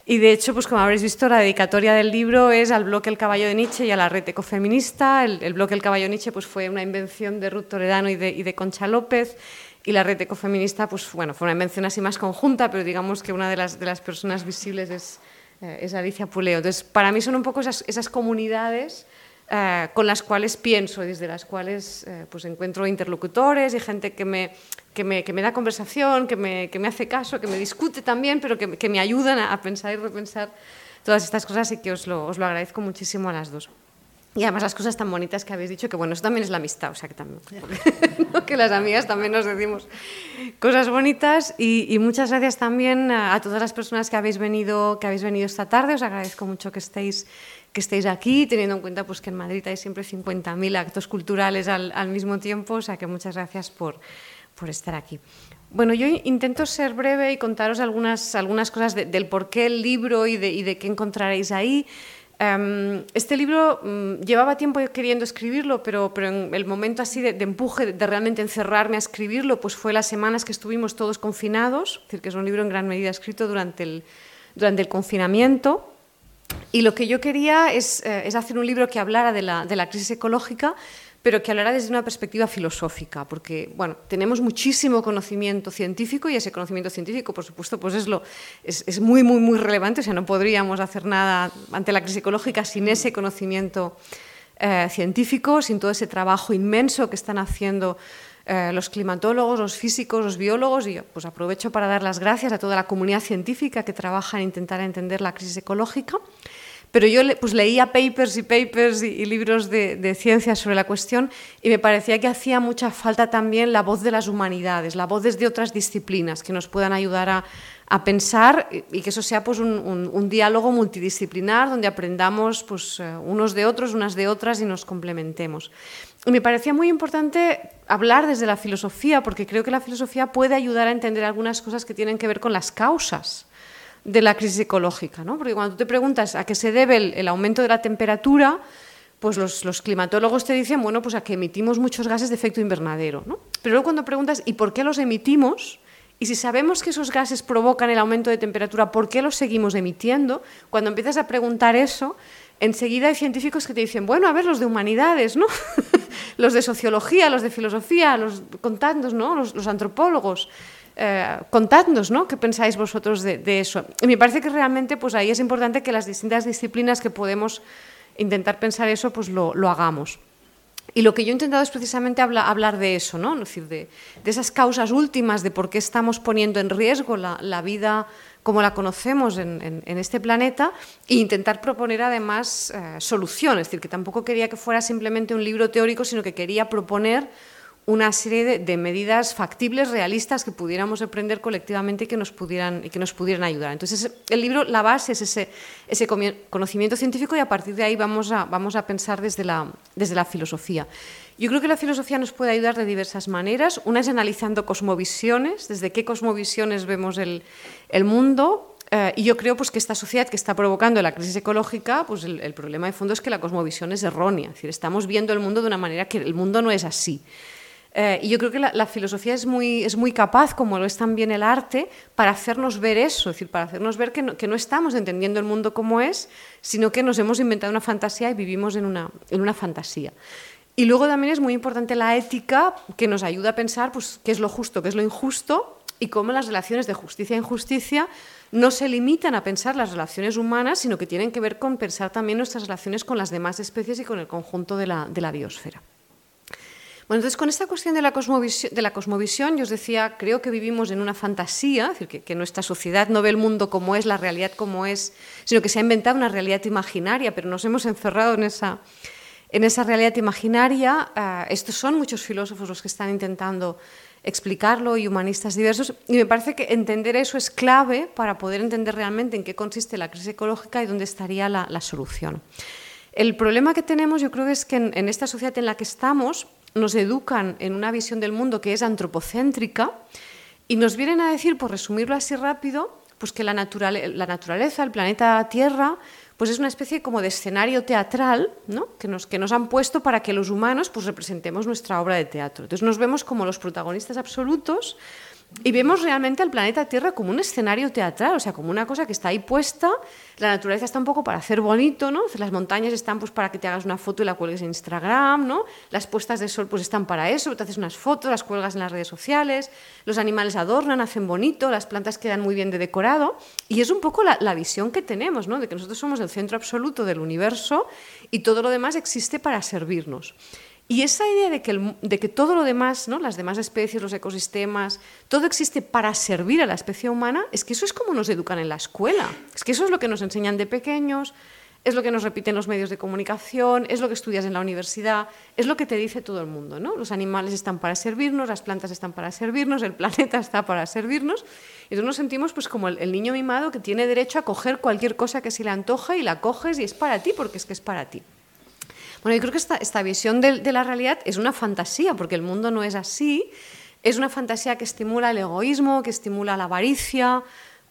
Y de hecho, pues como habréis visto, la dedicatoria del libro es al bloque El caballo de Nietzsche y a la red ecofeminista. El, bloque El caballo de Nietzsche pues, fue una invención de Ruth Toledano y de, Concha López. Y la red ecofeminista pues, bueno, fue una invención así más conjunta, pero digamos que una de las, personas visibles es, eh, es Alicia Puleo. Entonces, para mí son un poco esas comunidades eh, con las cuales pienso desde las cuales eh, pues encuentro interlocutores y gente que me, que me, que me da conversación, que me, que me, hace caso, que me discute también, pero que, que, me ayudan a pensar y repensar todas estas cosas y que os lo, os lo agradezco muchísimo a las dos. Y además las cosas tan bonitas que habéis dicho, que bueno, eso también es la amistad, o sea que también, ¿no? que las amigas también nos decimos cosas bonitas y, y muchas gracias también a, a, todas las personas que habéis venido, que habéis venido esta tarde, os agradezco mucho que estéis que estéis aquí, teniendo en cuenta pues, que en Madrid hay siempre 50.000 actos culturales al, al, mismo tiempo, o sea que muchas gracias por, por estar aquí. Bueno, yo intento ser breve y contaros algunas, algunas cosas de, del por qué el libro y de, y de qué encontraréis ahí. Um, este libro um, llevaba tiempo queriendo escribirlo, pero, pero en el momento así de, de, empuje, de realmente encerrarme a escribirlo, pues fue las semanas que estuvimos todos confinados, es decir, que es un libro en gran medida escrito durante el, durante el confinamiento. Y lo que yo quería es, eh, es hacer un libro que hablara de la, de la, crisis ecológica, pero que hablara desde una perspectiva filosófica, porque bueno, tenemos muchísimo conocimiento científico y ese conocimiento científico, por supuesto, pues es, lo, es, es muy, muy, muy relevante, o sea, no podríamos hacer nada ante la crisis ecológica sin ese conocimiento eh, científicos, sin todo ese trabajo inmenso que están haciendo eh, los climatólogos, los físicos, los biólogos, y pues aprovecho para dar las gracias a toda la comunidad científica que trabaja en intentar entender la crisis ecológica. Pero yo pues, leía papers y papers y, libros de, de ciencia sobre la cuestión y me parecía que hacía mucha falta también la voz de las humanidades, la voz desde otras disciplinas que nos puedan ayudar a, pensar y que eso sea pues, un, un, diálogo multidisciplinar donde aprendamos pues, eh, unos de otros, unas de otras y nos complementemos. Y me parecía muy importante hablar desde la filosofía, porque creo que la filosofía puede ayudar a entender algunas cosas que tienen que ver con las causas de la crisis ecológica. ¿no? Porque cuando tú te preguntas a qué se debe el, aumento de la temperatura, pues los, los, climatólogos te dicen, bueno, pues a que emitimos muchos gases de efecto invernadero. ¿no? Pero luego cuando preguntas, ¿y por qué los emitimos? Y si sabemos que esos gases provocan el aumento de temperatura, ¿por qué los seguimos emitiendo? Cuando empiezas a preguntar eso, enseguida hay científicos que te dicen, bueno, a ver, los de humanidades, ¿no? los de sociología, los de filosofía, los contadnos, ¿no? Los, antropólogos. Eh, contadnos, ¿no? ¿Qué pensáis vosotros de, eso? Y me parece que realmente, pues ahí es importante que las distintas disciplinas que podemos intentar pensar eso, pues lo hagamos. Y lo que yo he intentado es precisamente habla, hablar de eso, ¿no? Es decir, de, de, esas causas últimas de por qué estamos poniendo en riesgo la, la vida como la conocemos en, este planeta e intentar proponer además eh, soluciones. Es decir, que tampoco quería que fuera simplemente un libro teórico, sino que quería proponer una serie de, medidas factibles, realistas, que pudiéramos aprender colectivamente y que nos pudieran, ayudar. Entonces, el libro, la base es ese, conocimiento científico y a partir de ahí vamos a, vamos a pensar desde la, desde la filosofía. Yo creo que la filosofía nos puede ayudar de diversas maneras. Una es analizando cosmovisiones, desde qué cosmovisiones vemos el, el mundo, eh, y yo creo pues, que esta sociedad que está provocando la crisis ecológica, pues el, problema de fondo es que la cosmovisión es errónea. Es decir, estamos viendo el mundo de una manera que el mundo no es así. Eh, y yo creo que la, la, filosofía es muy, es muy capaz, como lo es también el arte, para hacernos ver eso, es decir, para hacernos ver que no, que no estamos entendiendo el mundo como es, sino que nos hemos inventado una fantasía y vivimos en una, en una fantasía. Y luego también es muy importante la ética, que nos ayuda a pensar pues, qué es lo justo, qué es lo injusto, y cómo las relaciones de justicia e injusticia no se limitan a pensar las relaciones humanas, sino que tienen que ver con pensar también nuestras relaciones con las demás especies y con el conjunto de la, de la biosfera. Bueno, entonces con esta cuestión de la, cosmovisión, de yo os decía, creo que vivimos en una fantasía, es decir, que, que, nuestra sociedad no ve el mundo como es, la realidad como es, sino que se ha inventado una realidad imaginaria, pero nos hemos encerrado en esa, en esa realidad imaginaria. Uh, estos son muchos filósofos los que están intentando explicarlo y humanistas diversos, y me parece que entender eso es clave para poder entender realmente en qué consiste la crisis ecológica y dónde estaría la, la solución. El problema que tenemos, yo creo, es que en, en esta sociedad en la que estamos, nos educan en una visión del mundo que es antropocéntrica y nos vienen a decir, por resumirlo así rápido, pues que la, naturale la naturaleza, el planeta Tierra, pues es una especie como de escenario teatral ¿no? que, nos, que nos han puesto para que los humanos pues, representemos nuestra obra de teatro. Entonces nos vemos como los protagonistas absolutos y vemos realmente al planeta Tierra como un escenario teatral, o sea, como una cosa que está ahí puesta. La naturaleza está un poco para hacer bonito, ¿no? Las montañas están pues para que te hagas una foto y la cuelgues en Instagram, ¿no? Las puestas de sol pues están para eso, te haces unas fotos, las cuelgas en las redes sociales, los animales adornan, hacen bonito, las plantas quedan muy bien de decorado. Y es un poco la, la visión que tenemos, ¿no? De que nosotros somos el centro absoluto del universo y todo lo demás existe para servirnos. Y esa idea de que, de que todo lo demás, ¿no? las demás especies, los ecosistemas, todo existe para servir a la especie humana, es que eso es como nos educan en la escuela. Es que eso es lo que nos enseñan de pequeños, es lo que nos repiten los medios de comunicación, es lo que estudias en la universidad, es lo que te dice todo el mundo. ¿no? Los animales están para servirnos, las plantas están para servirnos, el planeta está para servirnos. Y entonces nos sentimos pues, como el, el niño mimado que tiene derecho a coger cualquier cosa que se le antoja y la coges y es para ti porque es que es para ti. Bueno, yo creo que esta, visión de, la realidad es una fantasía, porque el mundo no es así. Es una fantasía que estimula el egoísmo, que estimula la avaricia,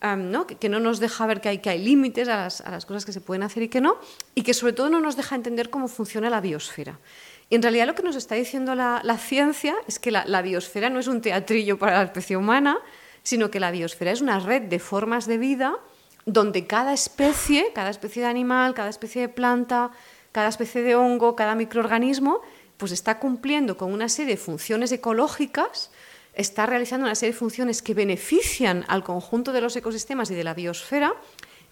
¿no? Que, no nos deja ver que hay, que hay límites a las, cosas que se pueden hacer y que no, y que sobre todo no nos deja entender cómo funciona la biosfera. Y en realidad lo que nos está diciendo la, ciencia es que la biosfera no es un teatrillo para la especie humana, sino que la biosfera es una red de formas de vida donde cada especie, cada especie de animal, cada especie de planta, cada especie de hongo, cada microorganismo, pues está cumpliendo con una serie de funciones ecológicas, está realizando una serie de funciones que benefician al conjunto de los ecosistemas y de la biosfera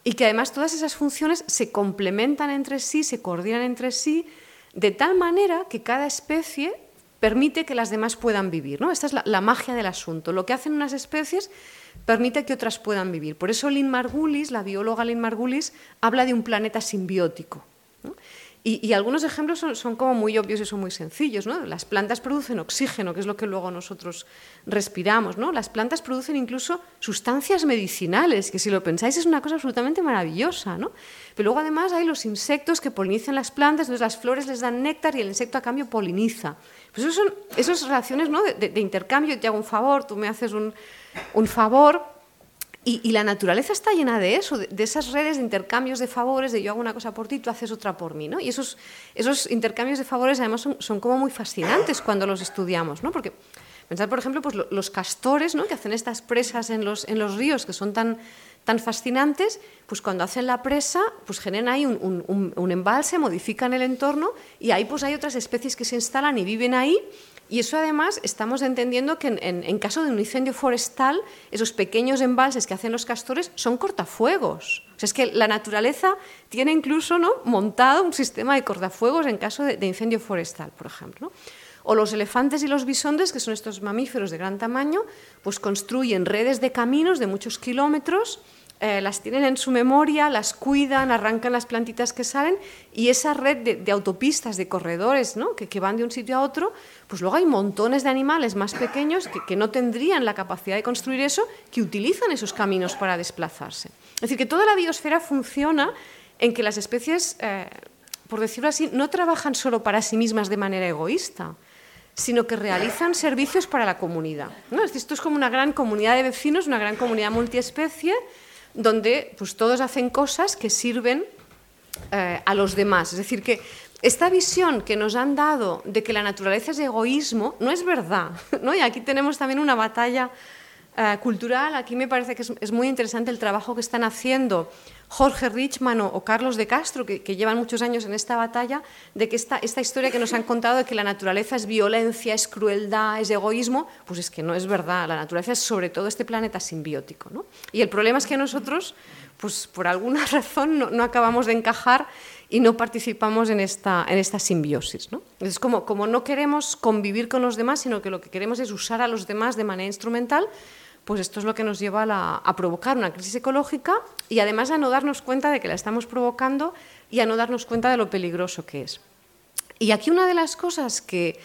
y que además todas esas funciones se complementan entre sí, se coordinan entre sí, de tal manera que cada especie permite que las demás puedan vivir. ¿no? Esta es la, magia del asunto. Lo que hacen unas especies permite que otras puedan vivir. Por eso Lynn Margulis, la bióloga Lynn Margulis, habla de un planeta simbiótico. Y, algunos ejemplos son, como muy obvios y son muy sencillos. ¿no? Las plantas producen oxígeno, que es lo que luego nosotros respiramos. ¿no? Las plantas producen incluso sustancias medicinales, que si lo pensáis es una cosa absolutamente maravillosa. ¿no? Pero luego además hay los insectos que polinizan las plantas, entonces las flores les dan néctar y el insecto a cambio poliniza. Pues eso son esas relaciones ¿no? de, de, intercambio, te hago un favor, tú me haces un, un favor, y, la naturaleza está llena de eso, de, esas redes de intercambios de favores, de yo hago una cosa por ti, tú haces otra por mí. ¿no? Y esos, esos intercambios de favores además son, como muy fascinantes cuando los estudiamos, ¿no? porque pensar, por ejemplo, pues los castores ¿no? que hacen estas presas en los, en los ríos que son tan, tan fascinantes, pues cuando hacen la presa, pues generan ahí un, un, un embalse, modifican el entorno y ahí pues hay otras especies que se instalan y viven ahí y eso además estamos entendiendo que en, caso de un incendio forestal, esos pequeños embalses que hacen los castores son cortafuegos. O sea, es que la naturaleza tiene incluso ¿no? montado un sistema de cortafuegos en caso de, incendio forestal, por ejemplo. O los elefantes y los bisontes, que son estos mamíferos de gran tamaño, pues construyen redes de caminos de muchos kilómetros eh, las tienen en su memoria, las cuidan, arrancan las plantitas que salen y esa red de, autopistas, de corredores ¿no? Que, van de un sitio a otro, pues luego hay montones de animales más pequeños que, no tendrían la capacidad de construir eso, que utilizan esos caminos para desplazarse. Es decir, que toda la biosfera funciona en que las especies, eh, por decirlo así, no trabajan solo para sí mismas de manera egoísta, sino que realizan servicios para la comunidad. ¿no? Esto es como una gran comunidad de vecinos, una gran comunidad multiespecie, donde pues, todos hacen cosas que sirven eh, a los demás. Es decir, que esta visión que nos han dado de que la naturaleza es egoísmo no es verdad. ¿no? Y aquí tenemos también una batalla eh, cultural. Aquí me parece que es, muy interesante el trabajo que están haciendo Jorge Richman o, Carlos de Castro, que, llevan muchos años en esta batalla, de que esta, esta historia que nos han contado de que la naturaleza es violencia, es crueldad, es egoísmo, pues es que no es verdad. La naturaleza es sobre todo este planeta simbiótico. ¿no? Y el problema es que nosotros, pues por alguna razón, no, acabamos de encajar y no participamos en esta, en esta simbiosis. ¿no? Es como, como no queremos convivir con los demás, sino que lo que queremos es usar a los demás de manera instrumental, pues esto es lo que nos lleva a, provocar una crisis ecológica y además a no darnos cuenta de que la estamos provocando y a no darnos cuenta de lo peligroso que es. Y aquí una de las cosas que,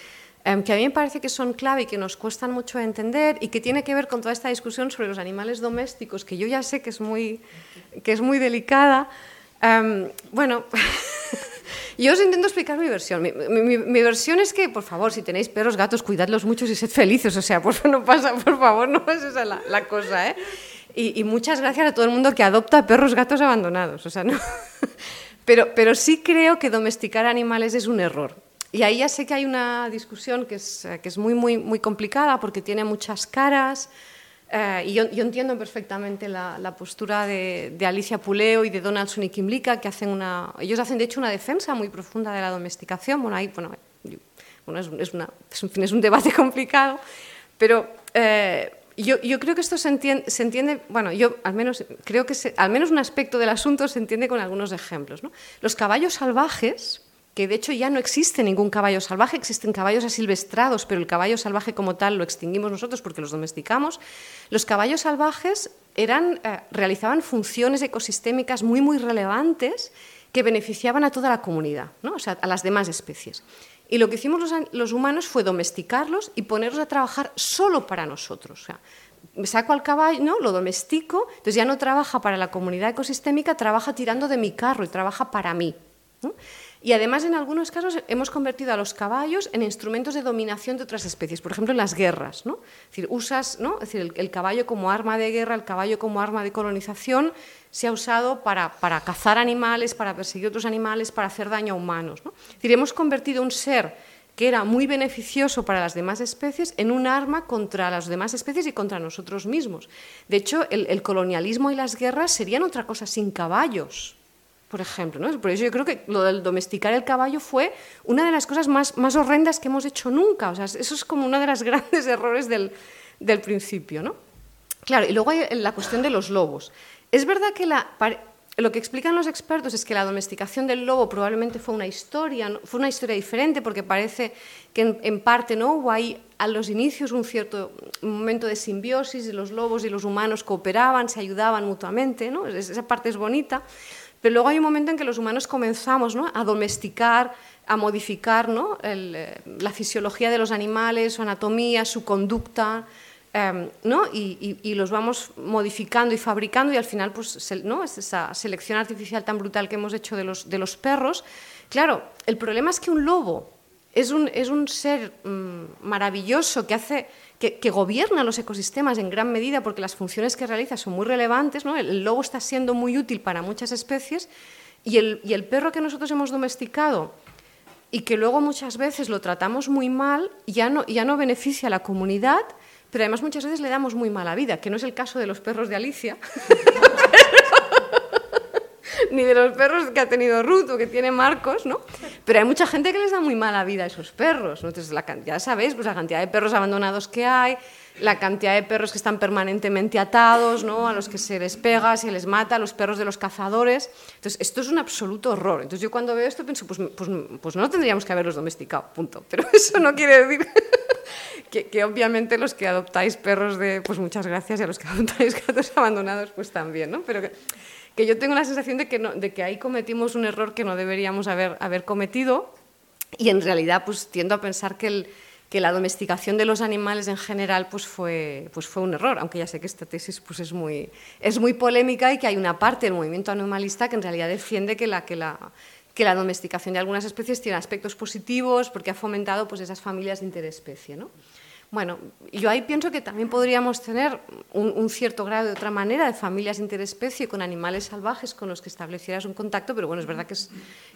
em, que a mí me parece que son clave y que nos cuestan mucho entender y que tiene que ver con toda esta discusión sobre los animales domésticos, que yo ya sé que es muy, que es muy delicada, em, bueno, Yo os intento explicar mi versión. Mi, versión es que, por favor, si tenéis perros, gatos, cuidadlos mucho y sed felices. O sea, por favor, no pasa, por favor, no es esa la, la cosa, ¿eh? Y, muchas gracias a todo el mundo que adopta perros, gatos abandonados. O sea, no. Pero, pero sí creo que domesticar animales es un error. Y ahí ya sé que hay una discusión que es, que es muy, muy, muy complicada porque tiene muchas caras. Eh, y yo, entiendo perfectamente la, postura de, Alicia Puleo y de Donaldson y Kimlicka, que hacen una, ellos hacen de hecho una defensa muy profunda de la domesticación. Bueno, ahí, bueno, es, una, es, un, debate complicado, pero eh, yo, yo, creo que esto se entiende, se entiende, bueno, yo al menos creo que al menos un aspecto del asunto se entiende con algunos ejemplos. ¿no? Los caballos salvajes, que de hecho ya no existe ningún caballo salvaje, existen caballos asilvestrados, pero el caballo salvaje como tal lo extinguimos nosotros porque los domesticamos. Los caballos salvajes eran, eh, realizaban funciones ecosistémicas muy, muy relevantes que beneficiaban a toda la comunidad, ¿no? o sea, a las demás especies. Y lo que hicimos los, humanos fue domesticarlos y ponerlos a trabajar solo para nosotros. O sea, me saco al caballo, ¿no? lo domestico, entonces ya no trabaja para la comunidad ecosistémica, trabaja tirando de mi carro y trabaja para mí. Y además, en algunos casos, hemos convertido a los caballos en instrumentos de dominación de otras especies, por ejemplo, en las guerras. ¿no? Es decir, usas ¿no? es decir, el, caballo como arma de guerra, el caballo como arma de colonización, se ha usado para, para cazar animales, para perseguir otros animales, para hacer daño a humanos. ¿no? Es decir, hemos convertido un ser que era muy beneficioso para las demás especies en un arma contra las demás especies y contra nosotros mismos. De hecho, el colonialismo y las guerras serían otra cosa sin caballos por ejemplo. ¿no? Por eso yo creo que lo del domesticar el caballo fue una de las cosas más, más horrendas que hemos hecho nunca. O sea, eso es como uno de los grandes errores del, principio. ¿no? Claro, y luego hay la cuestión de los lobos. Es verdad que la, lo que explican los expertos es que la domesticación del lobo probablemente fue una historia, fue una historia diferente porque parece que en, parte no hubo ahí a los inicios un cierto momento de simbiosis los lobos y los humanos cooperaban, se ayudaban mutuamente, ¿no? esa parte es bonita, pero luego hay un momento en que los humanos comenzamos a domesticar, a modificar eh, la fisiología de los animales, su anatomía, su conducta, Em, ¿no? Y, los vamos modificando y fabricando y al final pues, ¿no? es esa selección artificial tan brutal que hemos hecho de los, de los perros. Claro, el problema es que un lobo es un, es un ser mm, maravilloso que, hace, que, gobierna los ecosistemas en gran medida porque las funciones que realiza son muy relevantes. ¿no? El, lobo está siendo muy útil para muchas especies y el, y el perro que nosotros hemos domesticado y que luego muchas veces lo tratamos muy mal, ya no, ya no beneficia a la comunidad, pero además muchas veces le damos muy mala vida, que no es el caso de los perros de Alicia, ni de los perros que ha tenido Ruth o que tiene Marcos, ¿no? Pero hay mucha gente que les da muy mala vida a esos perros. Entonces, la, ya sabéis, pues la cantidad de perros abandonados que hay, la cantidad de perros que están permanentemente atados, ¿no? a los que se les pega, se les mata, los perros de los cazadores. Entonces, esto es un absoluto horror. Entonces, yo cuando veo esto pienso, pues, pues, pues no tendríamos que haberlos domesticado, punto. Pero eso no quiere decir que, obviamente los que adoptáis perros de, pues muchas gracias, y a los que adoptáis gatos abandonados, pues también, ¿no? Pero que, yo tengo la sensación de que, de que ahí cometimos un error que no deberíamos haber, haber cometido y en realidad pues tiendo a pensar que, el, que la domesticación de los animales en general pues fue, pues fue un error, aunque ya sé que esta tesis pues es, muy, es muy polémica y que hay una parte del movimiento animalista que en realidad defiende que la, que la que la domesticación de algunas especies tiene aspectos positivos porque ha fomentado pues, esas familias de interespecie. ¿no? Bueno, yo ahí pienso que también podríamos tener un, cierto grado de otra manera de familias interespecie con animales salvajes con los que establecieras un contacto, pero bueno, es verdad que es,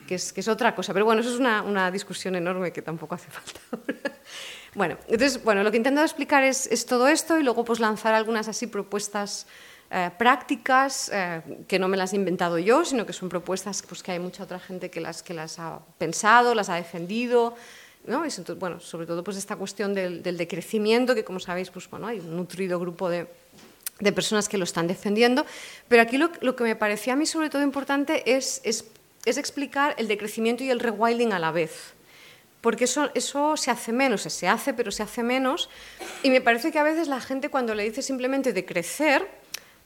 que es, que es otra cosa. Pero bueno, eso es una, una, discusión enorme que tampoco hace falta. Bueno, entonces, bueno, lo que intento explicar es, es todo esto y luego pues lanzar algunas así propuestas eh, prácticas eh, que no me las he inventado yo, sino que son propuestas pues, que hay mucha otra gente que las, que las ha pensado, las ha defendido. ¿No? bueno, sobre todo pues, esta cuestión del, decrecimiento, que como sabéis pues, bueno, hay un nutrido grupo de, de personas que lo están defendiendo. Pero aquí lo, que me parecía a mí sobre todo importante es, es, es explicar el decrecimiento y el rewilding a la vez porque eso, eso se hace menos, se hace, pero se hace menos. Y me parece que a veces la gente cuando le dice simplemente de crecer,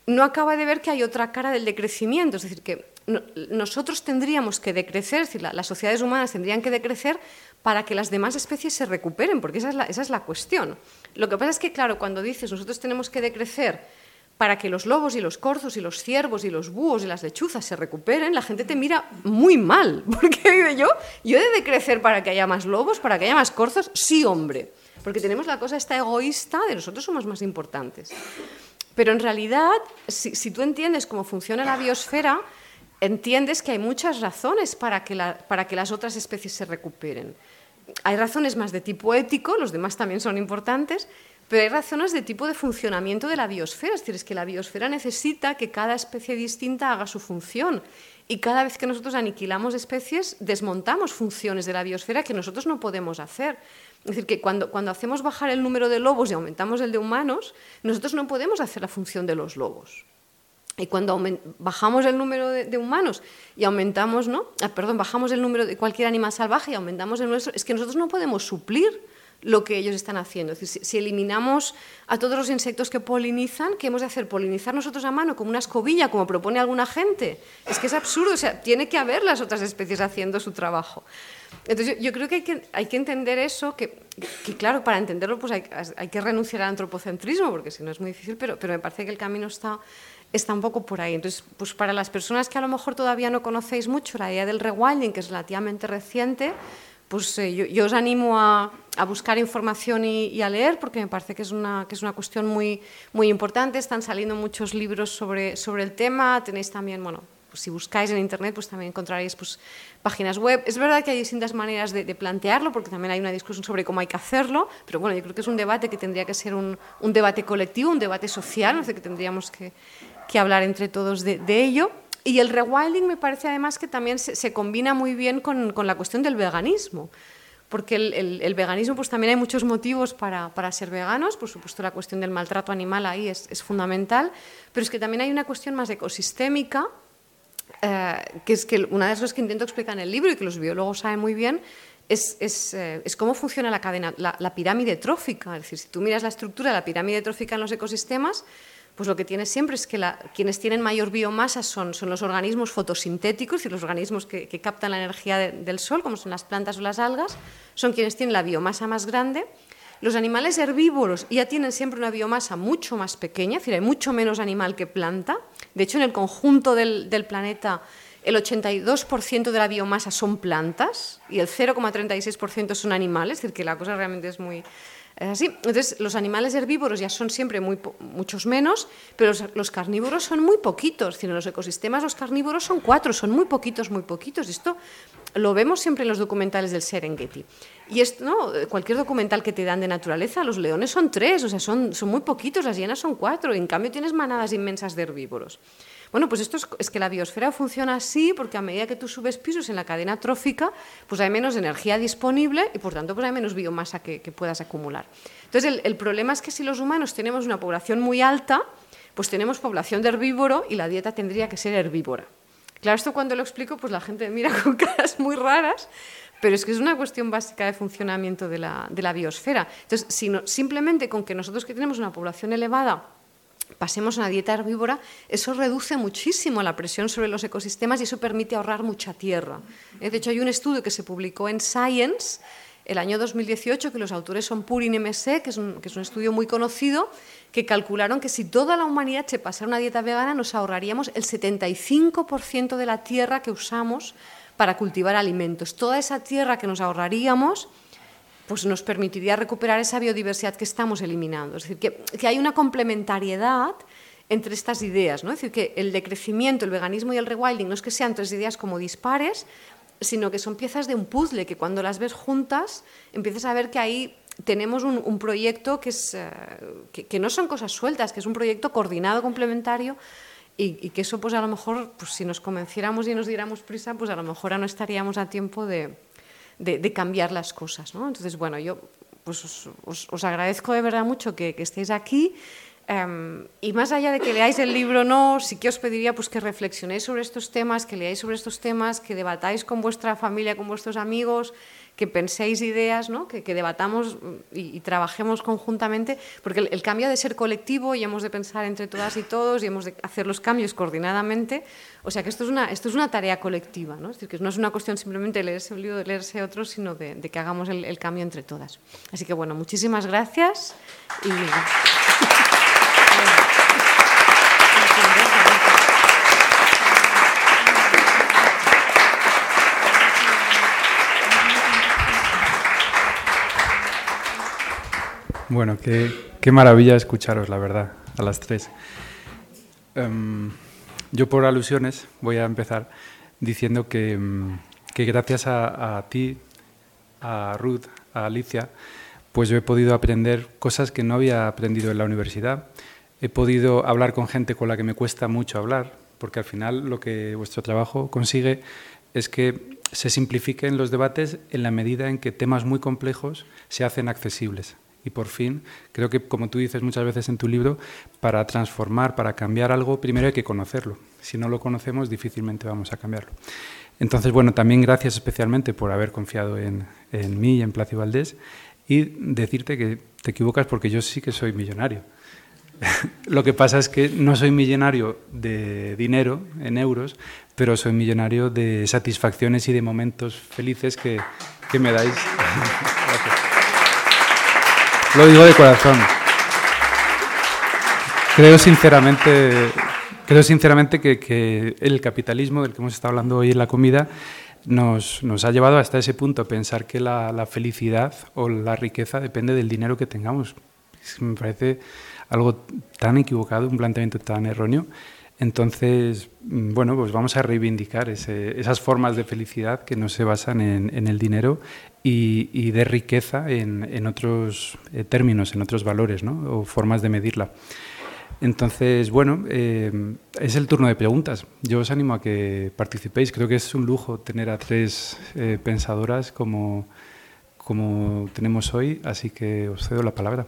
no acaba de ver que hay otra cara del decrecimiento, es decir, que nosotros tendríamos que decrecer, es decir, las sociedades humanas tendrían que decrecer para que las demás especies se recuperen, porque esa es, la, esa es la cuestión. Lo que pasa es que, claro, cuando dices nosotros tenemos que decrecer para que los lobos y los corzos y los ciervos y los búhos y las lechuzas se recuperen, la gente te mira muy mal, porque yo, yo he de decrecer para que haya más lobos, para que haya más corzos, sí, hombre, porque tenemos la cosa esta egoísta de nosotros somos más importantes. Pero en realidad, si, tú entiendes cómo funciona la biosfera, entiendes que hay muchas razones para que, para que las otras especies se recuperen. Hay razones más de tipo ético, los demás también son importantes, pero hay razones de tipo de funcionamiento de la biosfera. Es decir, es que la biosfera necesita que cada especie distinta haga su función. Y cada vez que nosotros aniquilamos especies, desmontamos funciones de la biosfera que nosotros no podemos hacer. Es decir, que cuando, cuando hacemos bajar el número de lobos y aumentamos el de humanos, nosotros no podemos hacer la función de los lobos. Y cuando bajamos el número de, humanos y aumentamos, ¿no? Ah, perdón, bajamos el número de cualquier animal salvaje y aumentamos el nuestro, es que nosotros no podemos suplir lo que ellos están haciendo. Es decir, si, eliminamos a todos los insectos que polinizan, ¿qué hemos de hacer? ¿Polinizar nosotros a mano como una escobilla, como propone alguna gente? Es que es absurdo, o sea, tiene que haber las otras especies haciendo su trabajo. Entonces, yo, creo que hay, que hay que entender eso, que, que, claro, para entenderlo pues hay, hay, que renunciar al antropocentrismo, porque si no es muy difícil, pero, pero me parece que el camino está, está un poco por ahí. Entonces, pues para las personas que a lo mejor todavía no conocéis mucho la idea del rewilding, que es relativamente reciente, pues eh, yo, os animo a, a buscar información y, y, a leer, porque me parece que es una, que es una cuestión muy, muy importante. Están saliendo muchos libros sobre, sobre el tema, tenéis también, bueno, pues si buscáis en Internet, pues también encontraréis pues, páginas web. Es verdad que hay distintas maneras de, de, plantearlo, porque también hay una discusión sobre cómo hay que hacerlo, pero bueno, yo creo que es un debate que tendría que ser un, un debate colectivo, un debate social, no sé, que tendríamos que, que hablar entre todos de, de ello. Y el rewilding me parece además que también se, combina muy bien con, la cuestión del veganismo, porque el, veganismo pues también hay muchos motivos para, ser veganos, por supuesto la cuestión del maltrato animal ahí es, fundamental, pero es que también hay una cuestión más ecosistémica eh, que es que una de las cosas que intento explicar en el libro y que los biólogos saben muy bien es, es, eh, es cómo funciona la cadena, la, la, pirámide trófica. Es decir, si tú miras la estructura de la pirámide trófica en los ecosistemas, pues lo que tienes siempre es que quienes tienen mayor biomasa son, son, los organismos fotosintéticos y los organismos que, captan la energía de, del sol, como son las plantas o las algas, son quienes tienen la biomasa más grande. Los animales herbívoros ya tienen siempre una biomasa mucho más pequeña, es decir, hay mucho menos animal que planta. De hecho, en el conjunto del, del planeta el 82% de la biomasa son plantas y el 0,36% son animales, es decir, que la cosa realmente es muy, es así. Entonces, los animales herbívoros ya son siempre muy, muchos menos, pero los, carnívoros son muy poquitos. En los ecosistemas los carnívoros son cuatro, son muy poquitos, muy poquitos. Esto lo vemos siempre en los documentales del Serengeti. Y esto, ¿no? cualquier documental que te dan de naturaleza, los leones son tres, o sea, son, son muy poquitos, las hienas son cuatro, y en cambio tienes manadas inmensas de herbívoros. Bueno, pues esto es, que la biosfera funciona así porque a medida que tú subes pisos en la cadena trófica, pues hay menos energía disponible y por tanto pues hay menos biomasa que, que puedas acumular. Entonces el, problema es que si los humanos tenemos una población muy alta, pues tenemos población de herbívoro y la dieta tendría que ser herbívora. Claro, esto cuando lo explico, pues la gente mira con caras muy raras, pero es que es una cuestión básica de funcionamiento de la, de la biosfera. Entonces, simplemente con que nosotros que tenemos una población elevada pasemos a una dieta herbívora, eso reduce muchísimo la presión sobre los ecosistemas y eso permite ahorrar mucha tierra. De hecho, hay un estudio que se publicó en Science el año 2018, que los autores son Purin y que es un, que es un estudio muy conocido, que calcularon que si toda la humanidad se pasara una dieta vegana, nos ahorraríamos el 75% de la tierra que usamos para cultivar alimentos. Toda esa tierra que nos ahorraríamos pues nos permitiría recuperar esa biodiversidad que estamos eliminando. Es decir, que, que hay una complementariedad entre estas ideas, ¿no? Es decir, que el decrecimiento, el veganismo y el rewilding no es que sean tres ideas como dispares, sino que son piezas de un puzzle que cuando las ves juntas empiezas a ver que ahí tenemos un, proyecto que, es, uh, que, no son cosas sueltas, que es un proyecto coordinado, complementario, y, y, que eso, pues a lo mejor, pues, si nos convenciéramos y nos diéramos prisa, pues a lo mejor no estaríamos a tiempo de, de, cambiar las cosas. ¿no? Entonces, bueno, yo pues os, agradezco de verdad mucho que, estéis aquí. Um, y más allá de que leáis el libro no, sí que os pediría pues, que reflexionéis sobre estos temas, que leáis sobre estos temas, que debatáis con vuestra familia, con vuestros amigos, que penséis ideas, ¿no? que, que, debatamos y, y, trabajemos conjuntamente, porque el, el, cambio ha de ser colectivo y hemos de pensar entre todas y todos y hemos de hacer los cambios coordinadamente. O sea que esto es una, esto es una tarea colectiva, ¿no? es decir, que no es una cuestión simplemente de leerse un libro, de leerse otro, sino de, de que hagamos el, el, cambio entre todas. Así que bueno, muchísimas gracias. Y... Bueno, qué, maravilla escucharos, la verdad, a las tres. Um, yo por alusiones voy a empezar diciendo que, um, que gracias a, a, ti, a Ruth, a Alicia, pues yo he podido aprender cosas que no había aprendido en la universidad. He podido hablar con gente con la que me cuesta mucho hablar, porque al final lo que vuestro trabajo consigue es que se simplifiquen los debates en la medida en que temas muy complejos se hacen accesibles y por fin, creo que como tú dices muchas veces en tu libro, para transformar, para cambiar algo, primero hay que conocerlo. Si no lo conocemos, difícilmente vamos a cambiarlo. Entonces, bueno, también gracias especialmente por haber confiado en, en mí y en Placio Valdés y decirte que te equivocas porque yo sí que soy millonario. Lo que pasa es que no soy millonario de dinero, en euros, pero soy millonario de satisfacciones y de momentos felices que, que me dais. Lo digo de corazón. Creo sinceramente, creo sinceramente que, que, el capitalismo del que hemos estado hablando hoy en la comida nos, nos ha llevado hasta ese punto, pensar que la, la, felicidad o la riqueza depende del dinero que tengamos. Me parece algo tan equivocado, un planteamiento tan erróneo. Entonces, bueno, pues vamos a reivindicar ese, esas formas de felicidad que no se basan en, el dinero y, de riqueza en, en otros eh, términos, en otros valores ¿no? o formas de medirla. Entonces, bueno, eh, es el turno de preguntas. Yo os animo a que participéis. Creo que es un lujo tener a tres eh, pensadoras como, como tenemos hoy, así que os cedo la palabra.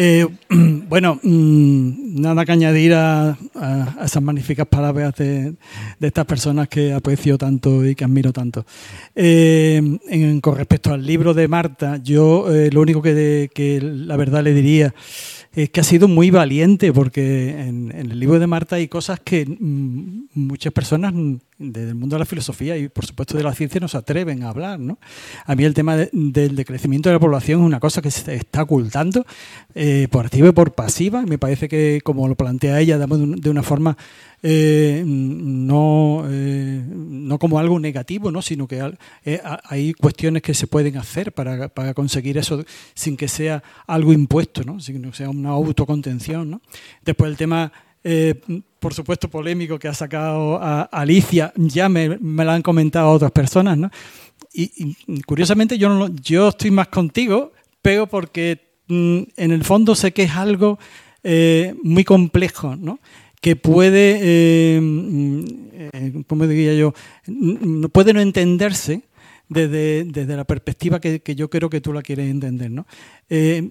Eh, bueno, mm, nada que añadir a, esas magníficas palabras de, estas personas que aprecio tanto y que admiro tanto. Eh, con respecto al libro de Marta, yo eh, lo único que, que la verdad le diría es que ha sido muy valiente, porque en, el libro de Marta hay cosas que mm, muchas personas del mundo de la filosofía y por supuesto de la ciencia no se atreven a hablar. ¿no? A mí el tema del decrecimiento de la población es una cosa que se está ocultando eh, por activa y por pasiva. Me parece que como lo plantea ella de una forma eh, no, eh, no como algo negativo, ¿no? sino que hay cuestiones que se pueden hacer para, para, conseguir eso sin que sea algo impuesto, ¿no? sin que sea una autocontención. ¿no? Después el tema... por supuesto, polémico que ha sacado a Alicia, ya me, me lo han comentado otras personas, ¿no? Y, curiosamente yo, no, yo estoy más contigo, pero porque mm, en el fondo sé que es algo muy complejo, ¿no? que puede, eh, mm, eh ¿cómo diría yo? No puede no entenderse desde, la perspectiva que, yo creo que tú la quieres entender. ¿no? Eh,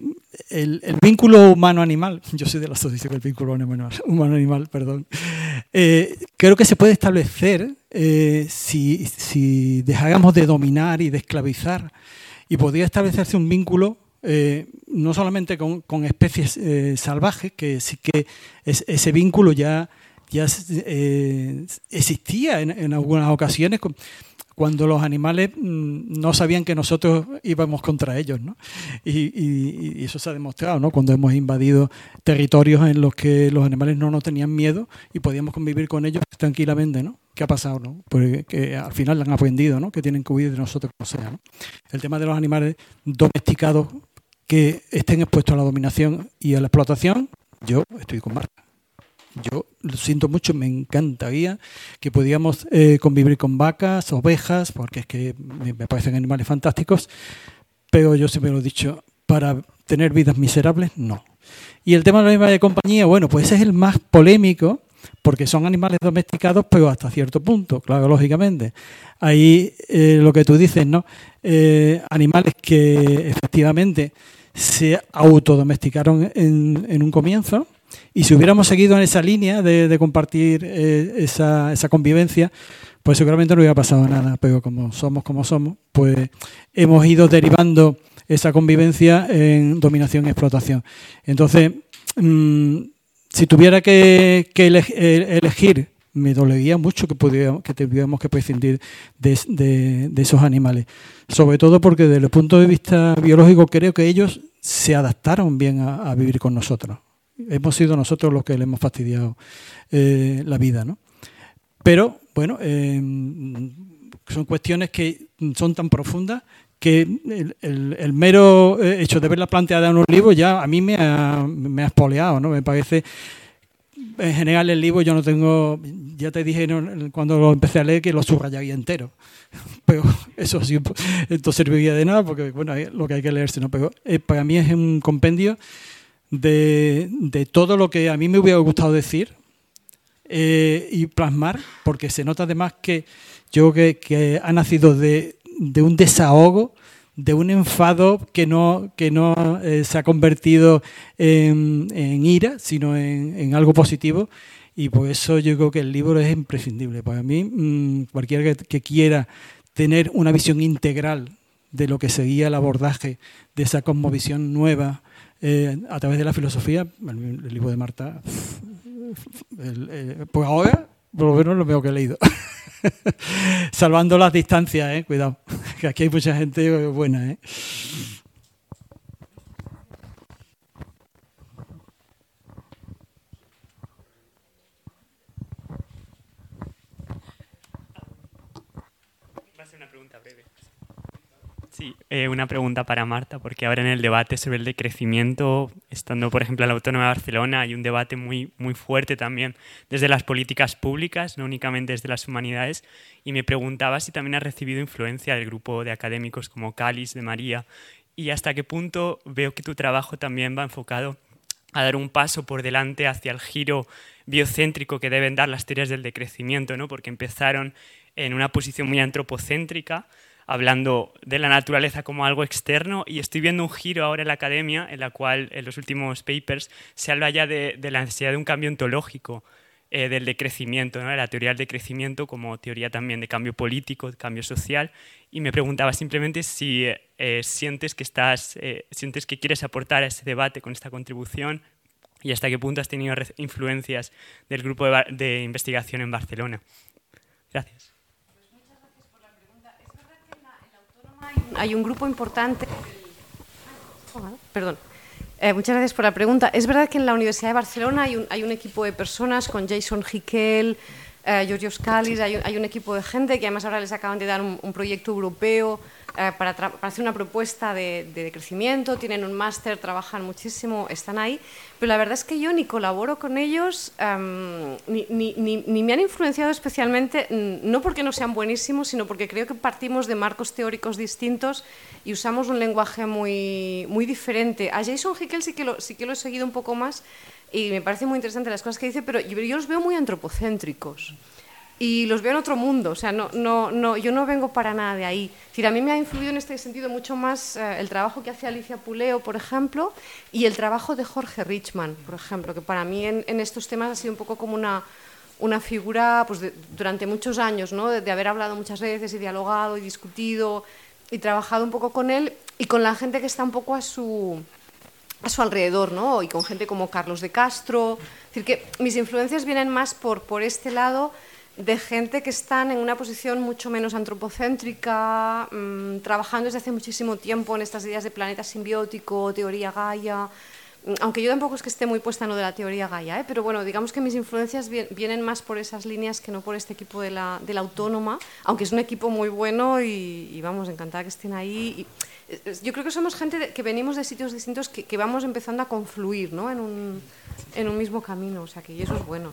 el, vínculo humano-animal, yo soy de la asociación del vínculo humano-animal, perdón, eh, creo que se puede establecer si, si dejáramos de dominar y de esclavizar y podría establecerse un vínculo eh, no solamente con, especies eh, salvajes, que sí que ese vínculo ya, ya eh, existía en, algunas ocasiones cuando los animales mm, no sabían que nosotros íbamos contra ellos. ¿no? Y, eso se ha demostrado ¿no? cuando hemos invadido territorios en los que los animales no nos tenían miedo y podíamos convivir con ellos tranquilamente. ¿no? ¿Qué ha pasado? ¿no? Porque que al final han aprendido ¿no? que tienen que huir de nosotros como sea. ¿no? El tema de los animales domesticados que estén expuestos a la dominación y a la explotación, yo estoy con Marta. Yo lo siento mucho, me encantaría que pudiéramos eh, convivir con vacas, ovejas, porque es que me, parecen animales fantásticos, pero yo siempre lo he dicho, para tener vidas miserables, no. Y el tema de la animales de compañía, bueno, pues ese es el más polémico, porque son animales domesticados, pero hasta cierto punto, claro, lógicamente. Ahí eh, lo que tú dices, ¿no? Eh, animales que efectivamente se autodomesticaron en, en un comienzo y si hubiéramos seguido en esa línea de, compartir eh, esa, convivencia, pues seguramente no hubiera pasado nada. Pero como somos como somos, pues hemos ido derivando esa convivencia en dominación y explotación. Entonces, mm, si tuviera que, eh, elegir, me dolería mucho que, pudiéramos, que tuviéramos que prescindir de esos animales. Sobre todo porque desde el punto de vista biológico creo que ellos se adaptaron bien a, vivir con nosotros. Hemos sido nosotros los que le hemos fastidiado eh, la vida, ¿no? Pero, bueno, eh, son cuestiones que son tan profundas que el, mero eh, hecho de verla planteada en un libro ya a mí me ha, me ha espoleado, ¿no? Me parece en general el libro yo no tengo, ya te dije cuando lo empecé a leer que lo subrayaría entero, pero eso sí, esto serviría de nada porque bueno, lo que hay que leerse, ¿no? pero para mí es un compendio de, de, todo lo que a mí me hubiera gustado decir eh, y plasmar, porque se nota además que yo que, que ha nacido de, de un desahogo de un enfado que no, que no eh, se ha convertido en, ira, sino en, algo positivo. Y por eso yo creo que el libro es imprescindible. Para mí, mm, cualquiera que, quiera tener una visión integral de lo que seguía el abordaje de esa cosmovisión nueva eh, a través de la filosofía, el, libro de Marta, pues ahora por lo menos lo veo que he leído. Salvando las distancias, eh, cuidado, que aquí hay mucha gente buena. Eh. Sí, eh, una pregunta para Marta, porque ahora en el debate sobre el decrecimiento, estando por ejemplo en la Autónoma de Barcelona, hay un debate muy, muy fuerte también desde las políticas públicas, no únicamente desde las humanidades, y me preguntaba si también ha recibido influencia del grupo de académicos como Cáliz, de María, y hasta qué punto veo que tu trabajo también va enfocado a dar un paso por delante hacia el giro biocéntrico que deben dar las teorías del decrecimiento, ¿no? porque empezaron en una posición muy antropocéntrica, hablando de la naturaleza como algo externo y estoy viendo un giro ahora en la academia en la cual en los últimos papers se habla ya de, la necesidad de un cambio ontológico eh, del decrecimiento, ¿no? de la teoría del decrecimiento como teoría también de cambio político, de cambio social y me preguntaba simplemente si eh, sientes que estás, eh, sientes que quieres aportar a ese debate con esta contribución y hasta qué punto has tenido influencias del grupo de, investigación en Barcelona. Gracias. Hay un grupo importante. Perdón. Eh, muchas gracias por la pregunta. Es verdad que en la Universidad de Barcelona hay un, hay un equipo de personas con Jason Hickel, eh, Giorgio Scalis, hay, hay, un equipo de gente que además ahora les acaban de dar un, un proyecto europeo eh, para, hacer una propuesta de, crecimiento, tienen un máster, trabajan muchísimo, están ahí, pero la verdad es que yo ni colaboro con ellos, em, ni, ni, ni, me han influenciado especialmente, no porque no sean buenísimos, sino porque creo que partimos de marcos teóricos distintos y usamos un lenguaje muy, muy diferente. A Jason Hickel sí que, lo, sí que lo he seguido un poco más y me parece muy interesante las cosas que dice, pero yo, yo los veo muy antropocéntricos y los veo en otro mundo. O sea, no, no, no, yo no vengo para nada de ahí. decir, a mí me ha influido en este sentido mucho más eh, el trabajo que hace Alicia Puleo, por ejemplo, y el trabajo de Jorge Richman, por ejemplo, que para mí en, estos temas ha sido un poco como una, una figura pues, durante muchos años, ¿no? de, haber hablado muchas veces y dialogado y discutido y trabajado un poco con él y con la gente que está un poco a su, a su alrededor, ¿no? y con gente como Carlos de Castro. Decir, que mis influencias vienen más por, por este lado de gente que están en una posición mucho menos antropocéntrica, mm, trabajando desde hace muchísimo tiempo en estas ideas de planeta simbiótico, teoría Gaia, mm, aunque yo tampoco es que esté muy puesta en lo de la teoría Gaia, ¿eh? pero bueno, digamos que mis influencias vienen más por esas líneas que no por este equipo de la, de la autónoma, aunque es un equipo muy bueno y, vamos, encantada que estén ahí. yo creo que somos gente que venimos de sitios distintos que, vamos empezando a confluir ¿no? en, un, en un mismo camino, o sea que eso es bueno.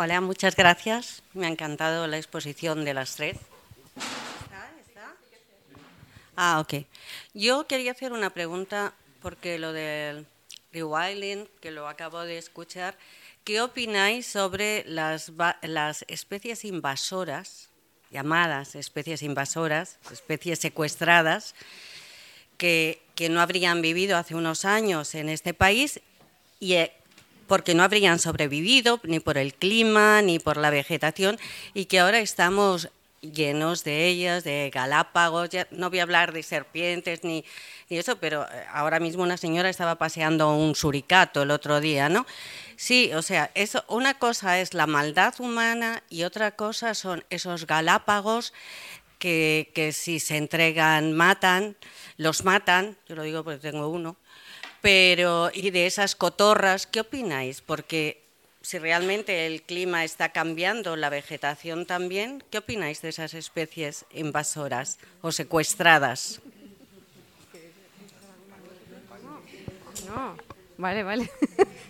Hola, muchas gracias. Me ha encantado la exposición de las tres. Ah, ok. Yo quería hacer una pregunta porque lo del rewilding, que lo acabo de escuchar, ¿qué opináis sobre las, las especies invasoras, llamadas especies invasoras, especies secuestradas, que, que no habrían vivido hace unos años en este país y porque no habrían sobrevivido ni por el clima ni por la vegetación y que ahora estamos llenos de ellas, de galápagos, no voy a hablar de serpientes ni, eso, pero eh, ahora mismo una señora estaba paseando un suricato el otro día, ¿no? Sí, o sea, eso, una cosa es la maldad humana y otra cosa son esos galápagos que, que si se entregan matan, los matan, yo lo digo porque tengo uno, pero, y de esas cotorras, ¿qué opináis? Porque si realmente el clima está cambiando, la vegetación también, ¿qué opináis de esas especies invasoras o secuestradas? No, vale, vale.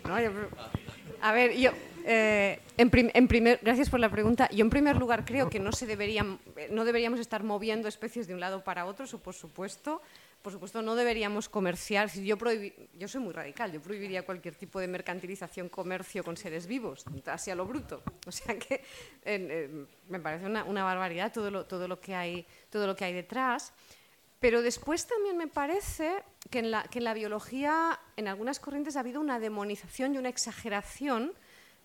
a ver, yo, eh, en, primer, gracias por la pregunta. Yo, en primer lugar, creo que no, se deberían, no deberíamos estar moviendo especies de un lado para otro, eso por supuesto por supuesto, no deberíamos comerciar. Yo, yo soy muy radical, yo prohibiría cualquier tipo de mercantilización, comercio con seres vivos, así a lo bruto. O sea que me parece una, barbaridad todo lo, todo, lo que hay, todo lo que hay detrás. Pero después también me parece que en, la, que en la biología, en algunas corrientes, ha habido una demonización y una exageración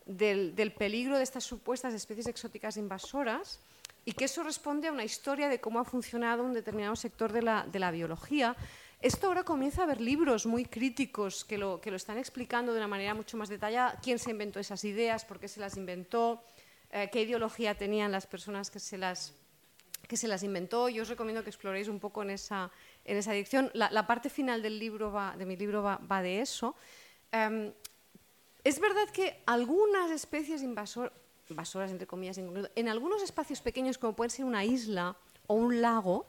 del, del peligro de estas supuestas especies exóticas invasoras y que eso responde a una historia de cómo ha funcionado un determinado sector de la, de la biología. Esto ahora comienza a haber libros muy críticos que lo, que lo están explicando de una manera mucho más detallada, quién se inventó esas ideas, por qué se las inventó, eh, qué ideología tenían las personas que se las, que se las inventó. Yo os recomiendo que exploréis un poco en esa, en esa dirección. La, parte final del libro va, de mi libro va, va de eso. Em, es verdad que algunas especies invasoras, invasoras, entre comillas, en, algunos espacios pequeños, como puede ser una isla o un lago,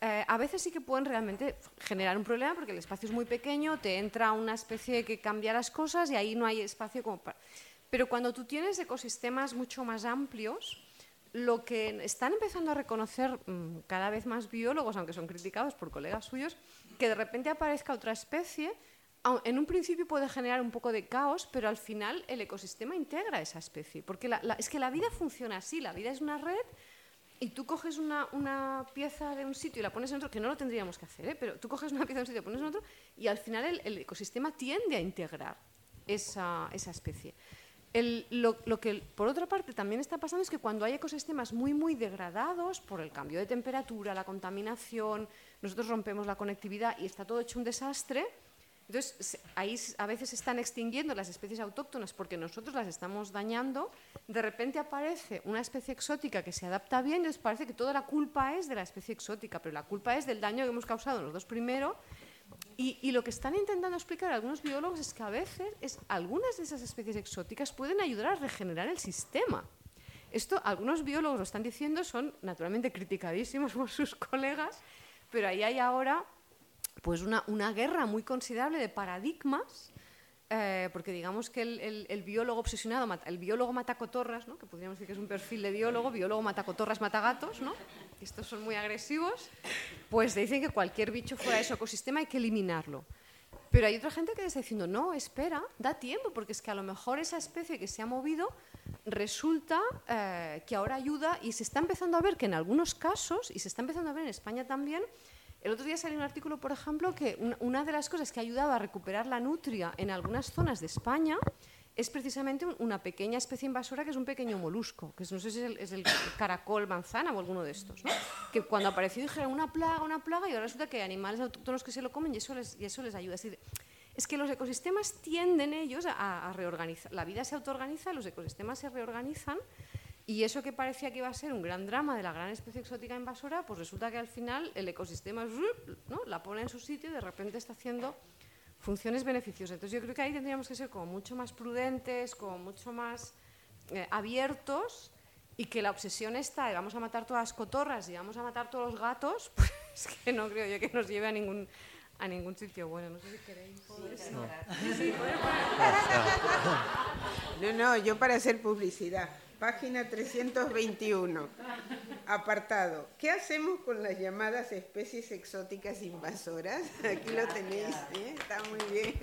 eh, a veces sí que pueden realmente generar un problema porque el espacio es muy pequeño, te entra una especie que cambia las cosas y ahí no hay espacio como para... Pero cuando tú tienes ecosistemas mucho más amplios, lo que están empezando a reconocer mm, cada vez más biólogos, aunque son criticados por colegas suyos, que de repente aparezca otra especie en un principio puede generar un poco de caos, pero al final el ecosistema integra esa especie, porque es que la vida funciona así, la vida es una red y tú coges una, pieza de un sitio y la pones en otro, que no lo tendríamos que hacer, ¿eh? pero tú coges una pieza de un sitio y la pones en otro y al final el, ecosistema tiende a integrar esa, especie. lo, lo, que por otra parte también está pasando es que cuando hay ecosistemas muy muy degradados por el cambio de temperatura, la contaminación, nosotros rompemos la conectividad y está todo hecho un desastre, entonces, ahí a veces se están extinguiendo las especies autóctonas porque nosotros las estamos dañando. De repente aparece una especie exótica que se adapta bien y les parece que toda la culpa es de la especie exótica, pero la culpa es del daño que hemos causado los dos primeros. Y, lo que están intentando explicar algunos biólogos es que a veces es, algunas de esas especies exóticas pueden ayudar a regenerar el sistema. Esto algunos biólogos lo están diciendo, son naturalmente criticadísimos por sus colegas, pero ahí hay ahora pues una, una guerra muy considerable de paradigmas eh, porque digamos que el, el, biólogo obsesionado, el biólogo matacotorras, ¿no? que podríamos decir que es un perfil de biólogo, biólogo matacotorras, matagatos, ¿no? estos son muy agresivos, pues dicen que cualquier bicho fuera de su ecosistema hay que eliminarlo. Pero hay otra gente que está diciendo, no, espera, da tiempo, porque es que a lo mejor esa especie que se ha movido resulta eh, que ahora ayuda y se está empezando a ver que en algunos casos, y se está empezando a ver en España también, el otro día salió un artículo, por ejemplo, que una de las cosas que ha ayudado a recuperar la nutria en algunas zonas de España es precisamente una pequeña especie invasora que es un pequeño molusco, que no sé si es el, caracol manzana o alguno de estos, ¿no? que cuando apareció dijeron una plaga, una plaga, y ahora resulta que hay animales autóctonos que se lo comen y eso les, y eso les ayuda. Es, que los ecosistemas tienden ellos a reorganizar, la vida se autoorganiza, los ecosistemas se reorganizan y eso que parecía que iba a ser un gran drama de la gran especie exótica invasora, pues resulta que al final el ecosistema ¿no? la pone en su sitio y de repente está haciendo funciones beneficiosas. Entonces yo creo que ahí tendríamos que ser como mucho más prudentes, como mucho más eh, abiertos y que la obsesión está de vamos a matar todas las cotorras y vamos a matar todos los gatos, pues que no creo yo que nos lleve a ningún a ningún sitio bueno. No sé si queréis. no, no, yo para hacer publicidad. Página 321. Apartado. ¿Qué hacemos con las llamadas especies exóticas invasoras? Aquí lo tenéis, ¿eh? está muy bien.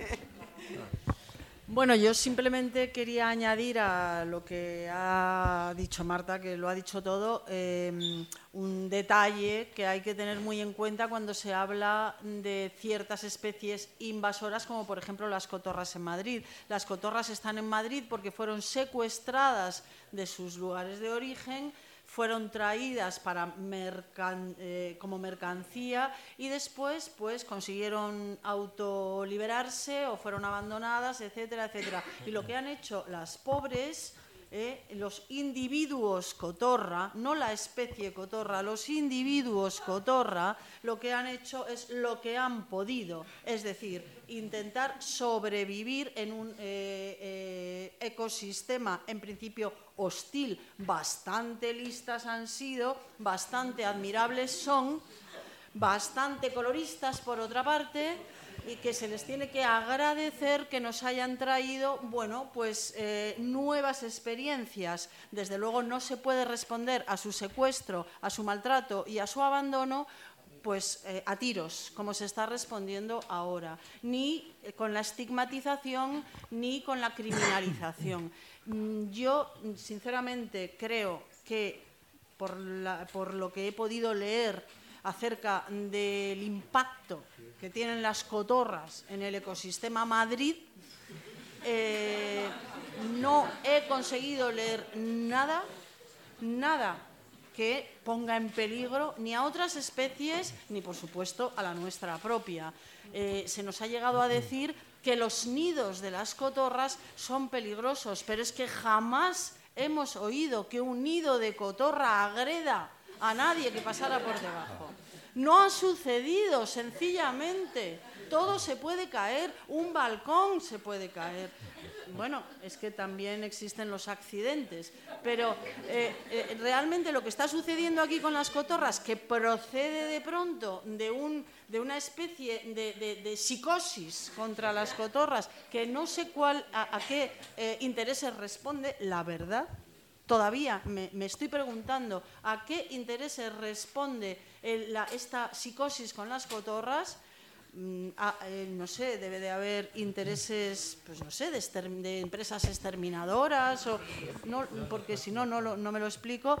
Bueno, yo simplemente quería añadir a lo que ha dicho Marta, que lo ha dicho todo, em, un detalle que hay que tener muy en cuenta cuando se habla de ciertas especies invasoras, como por ejemplo las cotorras en Madrid. Las cotorras están en Madrid porque fueron secuestradas de sus lugares de origen fueron traídas para eh, como mercancía y después pues consiguieron autoliberarse o fueron abandonadas, etcétera, etcétera. Y lo que han hecho las pobres ¿eh? los individuos cotorra, no la especie cotorra, los individuos cotorra, lo que han hecho es lo que han podido, es decir, intentar sobrevivir en un eh, eh, ecosistema en principio hostil, bastante listas han sido, bastante admirables son, bastante coloristas por otra parte, y que se les tiene que agradecer que nos hayan traído, bueno, pues eh, nuevas experiencias. Desde luego no se puede responder a su secuestro, a su maltrato y a su abandono pues eh, a tiros, como se está respondiendo ahora, ni con la estigmatización ni con la criminalización. Mm, yo, sinceramente, creo que por lo que he podido leer acerca del impacto que tienen las cotorras en el ecosistema Madrid, eh, no he conseguido leer nada, nada que ponga en peligro ni a otras especies ni, por supuesto, a la nuestra propia. Eh, se nos ha llegado a decir que los nidos de las cotorras son peligrosos, pero es que jamás hemos oído que un nido de cotorra agreda a nadie que pasara por debajo. No ha sucedido, sencillamente. Todo se puede caer, un balcón se puede caer. Bueno, es que también existen los accidentes, pero eh, eh, realmente lo que está sucediendo aquí con las cotorras, que procede de pronto de, un, de una especie de, psicosis contra las cotorras, que no sé cuál, a, qué eh, intereses responde, la verdad Todavía me, estoy preguntando a qué intereses responde esta psicosis con las cotorras. mm, ah, eh, no sé, debe de haber intereses, pues no sé, de, empresas exterminadoras, o, no, porque si no, no, no me lo explico.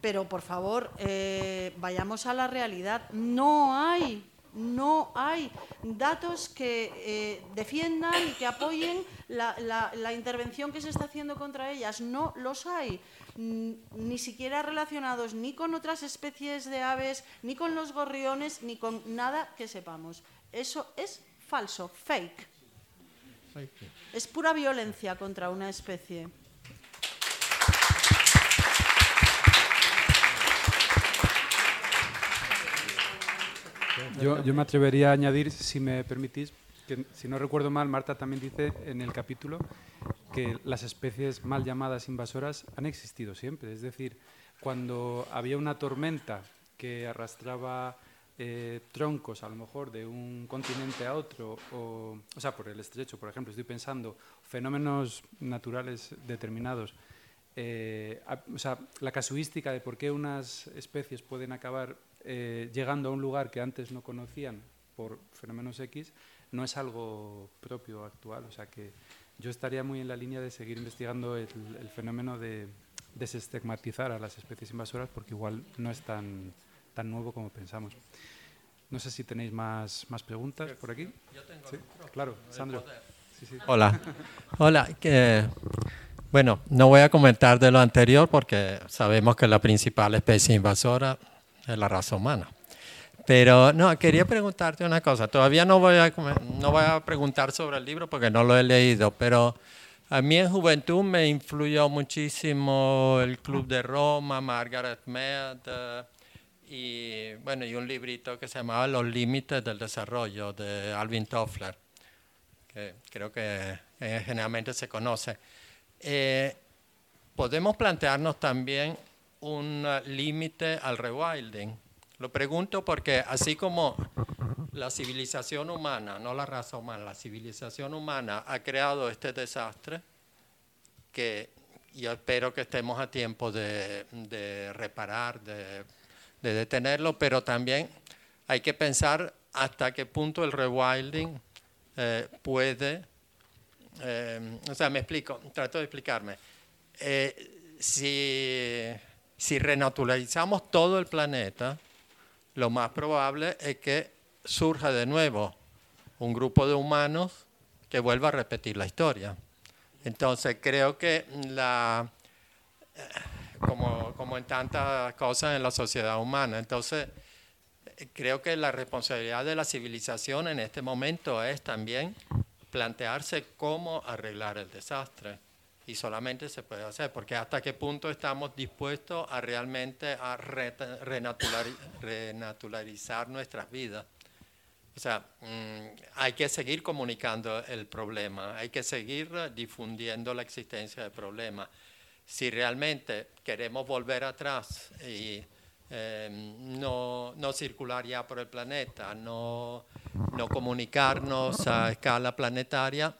Pero por favor, eh, vayamos a la realidad. No hay no hay datos que eh, defiendan y que apoyen la, intervención que se está haciendo contra ellas. No los hay, ni siquiera relacionados ni con otras especies de aves, ni con los gorriones, ni con nada que sepamos. Eso es falso, fake. Es pura violencia contra una especie. Yo, me atrevería a añadir, si me permitís, que si no recuerdo mal, Marta también dice en el capítulo que las especies mal llamadas invasoras han existido siempre. Es decir, cuando había una tormenta que arrastraba eh, troncos, a lo mejor, de un continente a otro, o, o sea, por el estrecho, por ejemplo, estoy pensando, fenómenos naturales determinados, eh, o sea, la casuística de por qué unas especies pueden acabar eh, llegando a un lugar que antes no conocían por fenómenos X, no es algo propio actual. O sea que yo estaría muy en la línea de seguir investigando el, fenómeno de desestigmatizar a las especies invasoras porque igual no es tan, tan nuevo como pensamos. No sé si tenéis más, más preguntas por aquí. Yo tengo ¿Sí? Claro, Sandro. Hola. Hola. bueno, no voy a comentar de lo anterior porque sabemos que la principal especie invasora es la raza humana. Pero no, quería preguntarte una cosa. Todavía no voy, a, no voy a preguntar sobre el libro porque no lo he leído, pero a mí en juventud me influyó muchísimo el Club de Roma, Margaret Mead y, bueno, y un librito que se llamaba Los Límites del Desarrollo de Alvin Toffler, que creo que eh, generalmente se conoce. Eh, podemos plantearnos también un límite al rewilding. Lo pregunto porque así como la civilización humana, no la raza humana, la civilización humana ha creado este desastre, que yo espero que estemos a tiempo de, reparar, de, detenerlo, pero también hay que pensar hasta qué punto el rewilding eh, puede, eh, o sea, me explico, trato de explicarme. Eh, si si renaturalizamos todo el planeta, lo más probable es que surja de nuevo un grupo de humanos que vuelva a repetir la historia. Entonces creo que la, como, como en tantas cosas en la sociedad humana, entonces creo que la responsabilidad de la civilización en este momento es también plantearse cómo arreglar el desastre y solamente se puede hacer, porque hasta qué punto estamos dispuestos a realmente a renaturalizar nuestras vidas. O sea, mm, hay que seguir comunicando el problema, hay que seguir difundiendo la existencia del problema. Si realmente queremos volver atrás y em, no, no, circular ya por el planeta, no, no comunicarnos a escala planetaria,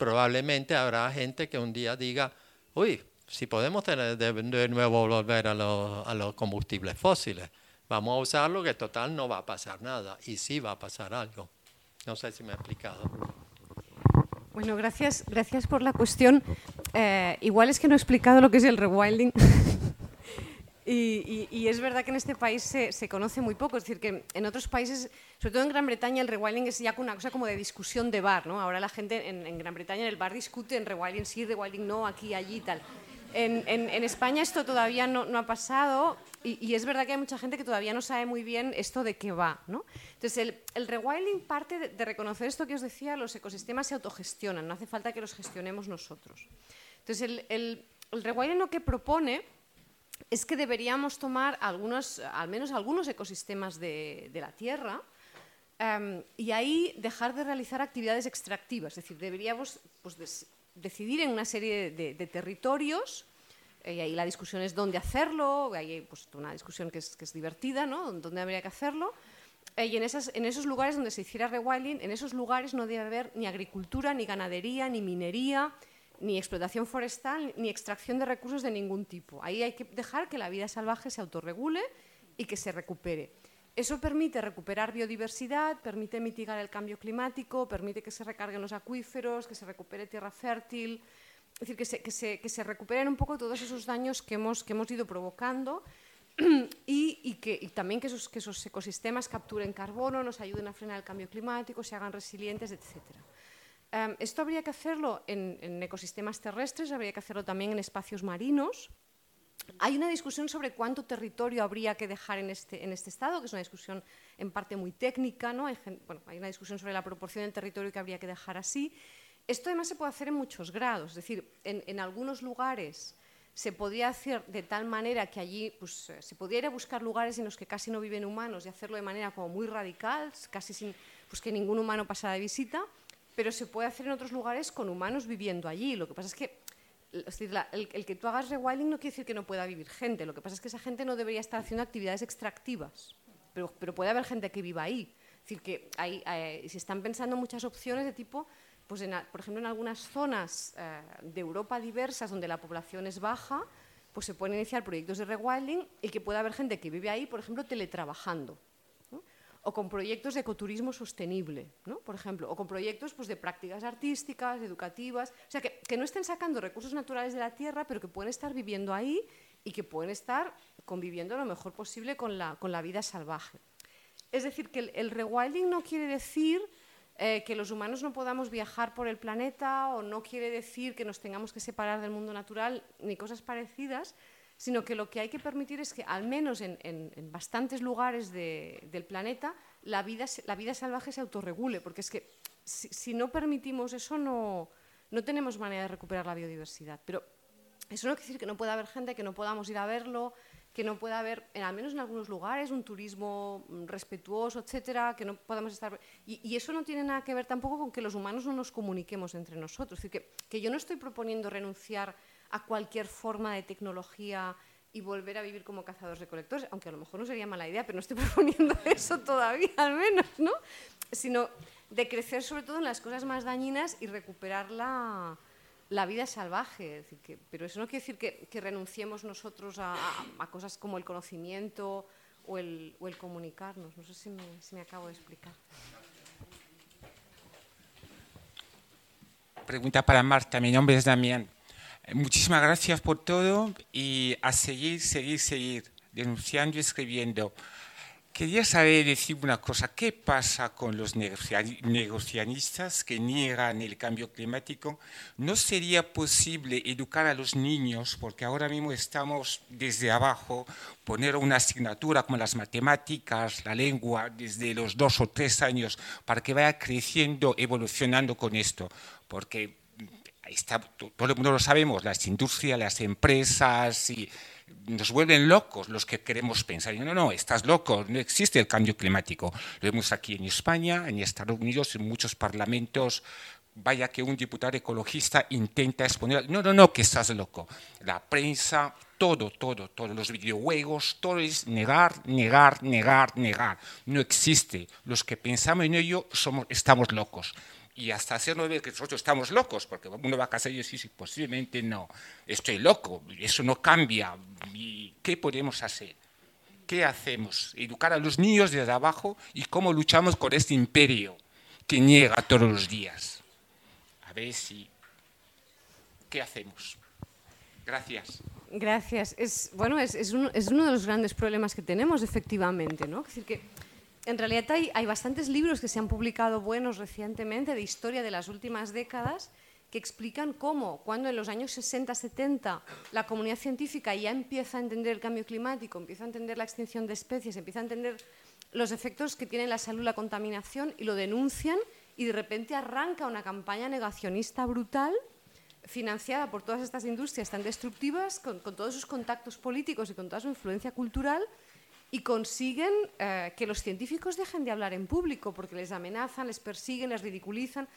probablemente habrá gente que un día diga, uy, si podemos tener de, nuevo volver a, los combustibles fósiles, vamos a usarlo que total no va a pasar nada y sí va a pasar algo. No sé si me he explicado. Bueno, gracias, gracias por la cuestión. Eh, igual es que no he explicado lo que es el rewilding. Y, es verdad que en este país se, conoce muy poco, es decir, que en otros países, sobre todo en Gran Bretaña, el rewilding es ya una cosa como de discusión de bar, ¿no? Ahora la gente en, Gran Bretaña en el bar discute en rewilding sí, rewilding no, aquí, allí y tal. En, España esto todavía no, ha pasado y, es verdad que hay mucha gente que todavía no sabe muy bien esto de qué va, ¿no? Entonces, el, rewilding parte de, reconocer esto que os decía, los ecosistemas se autogestionan, no hace falta que los gestionemos nosotros. Entonces, el, el, el rewilding lo que propone es que deberíamos tomar al menos algunos ecosistemas de, la Tierra em, y ahí dejar de realizar actividades extractivas. Es decir, deberíamos pues, decidir en una serie de, territorios eh, y ahí la discusión es dónde hacerlo, hay pues, una discusión que es, divertida, ¿no? dónde habría que hacerlo. Eh, y en, en esos lugares donde se hiciera rewilding, en esos lugares no debe haber ni agricultura, ni ganadería, ni minería, ni explotación forestal, ni extracción de recursos de ningún tipo. Ahí hay que dejar que la vida salvaje se autorregule y que se recupere. Eso permite recuperar biodiversidad, permite mitigar el cambio climático, permite que se recarguen los acuíferos, que se recupere tierra fértil, es decir, que se, que se, que se recuperen un poco todos esos daños que hemos, que hemos ido provocando y, y, que, y también que esos, que esos, ecosistemas capturen carbono, nos ayuden a frenar el cambio climático, se hagan resilientes, etc. Um, esto habría que hacerlo en, ecosistemas terrestres, habría que hacerlo también en espacios marinos. Hay una discusión sobre cuánto territorio habría que dejar en este, este estado, que es una discusión en parte muy técnica. ¿no? Hay, bueno, hay una discusión sobre la proporción del territorio que habría que dejar así. Esto además se puede hacer en muchos grados, es decir, en, algunos lugares se podría hacer de tal manera que allí pues, eh, se podría ir a buscar lugares en los que casi no viven humanos y hacerlo de manera como muy radical, casi sin pues, que ningún humano pasara de visita, pero se puede hacer en otros lugares con humanos viviendo allí. Lo que pasa es que es decir, el, que tú hagas rewilding no quiere decir que no pueda vivir gente, lo que pasa es que esa gente no debería estar haciendo actividades extractivas, pero, puede haber gente que viva ahí. Es decir, que hay, hay, se están pensando muchas opciones de tipo pues por ejemplo, en algunas zonas eh, de Europa diversas donde la población es baja, pues se pueden iniciar proyectos de rewilding y que pueda haber gente que vive ahí, por ejemplo, teletrabajando. O con proyectos de ecoturismo sostenible, ¿no? por ejemplo, o con proyectos pues, de prácticas artísticas, educativas. O sea, que, que no estén sacando recursos naturales de la tierra, pero que pueden estar viviendo ahí y que pueden estar conviviendo lo mejor posible con la, con la vida salvaje. Es decir, que el, el rewilding no quiere decir eh, que los humanos no podamos viajar por el planeta o no quiere decir que nos tengamos que separar del mundo natural ni cosas parecidas, sino que lo que hay que permitir es que al menos en, en, bastantes lugares de, del planeta la vida, la vida salvaje se autorregule, porque es que si, no permitimos eso no, no tenemos manera de recuperar la biodiversidad. Pero eso no quiere decir que no pueda haber gente, que no podamos ir a verlo, que no pueda haber, al menos en algunos lugares, un turismo mm, respetuoso, etcétera, que no podamos estar. Y, y, eso no tiene nada que ver tampoco con que los humanos no nos comuniquemos entre nosotros. Es decir, que, que yo no estoy proponiendo renunciar a cualquier forma de tecnología y volver a vivir como cazadores-recolectores, aunque a lo mejor no sería mala idea, pero no estoy proponiendo eso todavía, al menos, ¿no? Sino de crecer sobre todo en las cosas más dañinas y recuperar la la vida salvaje. Pero eso no quiere decir que, renunciemos nosotros a, cosas como el conocimiento o el, o el comunicarnos. No sé si me, si me, acabo de explicar. Pregunta para Marta. Mi nombre es Damián. Muchísimas gracias por todo y a seguir, seguir, seguir denunciando y escribiendo. Quería saber decir una cosa, ¿qué pasa con los negocianistas que niegan el cambio climático? ¿No sería posible educar a los niños, porque ahora mismo estamos desde abajo, poner una asignatura como las matemáticas, la lengua, desde los dos o tres años, para que vaya creciendo, evolucionando con esto? Porque todo el mundo lo sabemos, las industrias, las empresas y nos vuelven locos los que queremos pensar. No, no, estás loco, no existe el cambio climático. Lo vemos aquí en España, en Estados Unidos, en muchos parlamentos. Vaya que un diputado ecologista intenta exponer, no, no, no, que estás loco. La prensa, todo, todo, todos los videojuegos, todo es negar, negar, negar, negar. No existe. Los que pensamos en ello somos, estamos locos y hasta hacerlo ver que nosotros estamos locos, porque uno va a casa y dice, sí, sí, posiblemente no, estoy loco, eso no cambia. ¿Y qué podemos hacer? ¿Qué hacemos? Educar a los niños desde abajo y cómo luchamos con este imperio que niega todos los días. A ver si... ¿Qué hacemos? Gracias. Gracias. Es, bueno, es, es, un, es uno de los grandes problemas que tenemos, efectivamente, ¿no? Es decir, que en realidad hay, bastantes libros que se han publicado buenos recientemente de historia de las últimas décadas que explican cómo, cuando en los años 60-70 la comunidad científica ya empieza a entender el cambio climático, empieza a entender la extinción de especies, empieza a entender los efectos que tiene en la salud la contaminación y lo denuncian y de repente arranca una campaña negacionista brutal financiada por todas estas industrias tan destructivas, con todos sus contactos políticos y con toda su influencia cultural, y consiguen eh, que los científicos dejen de hablar en público porque les amenazan, les persiguen, les ridiculizan.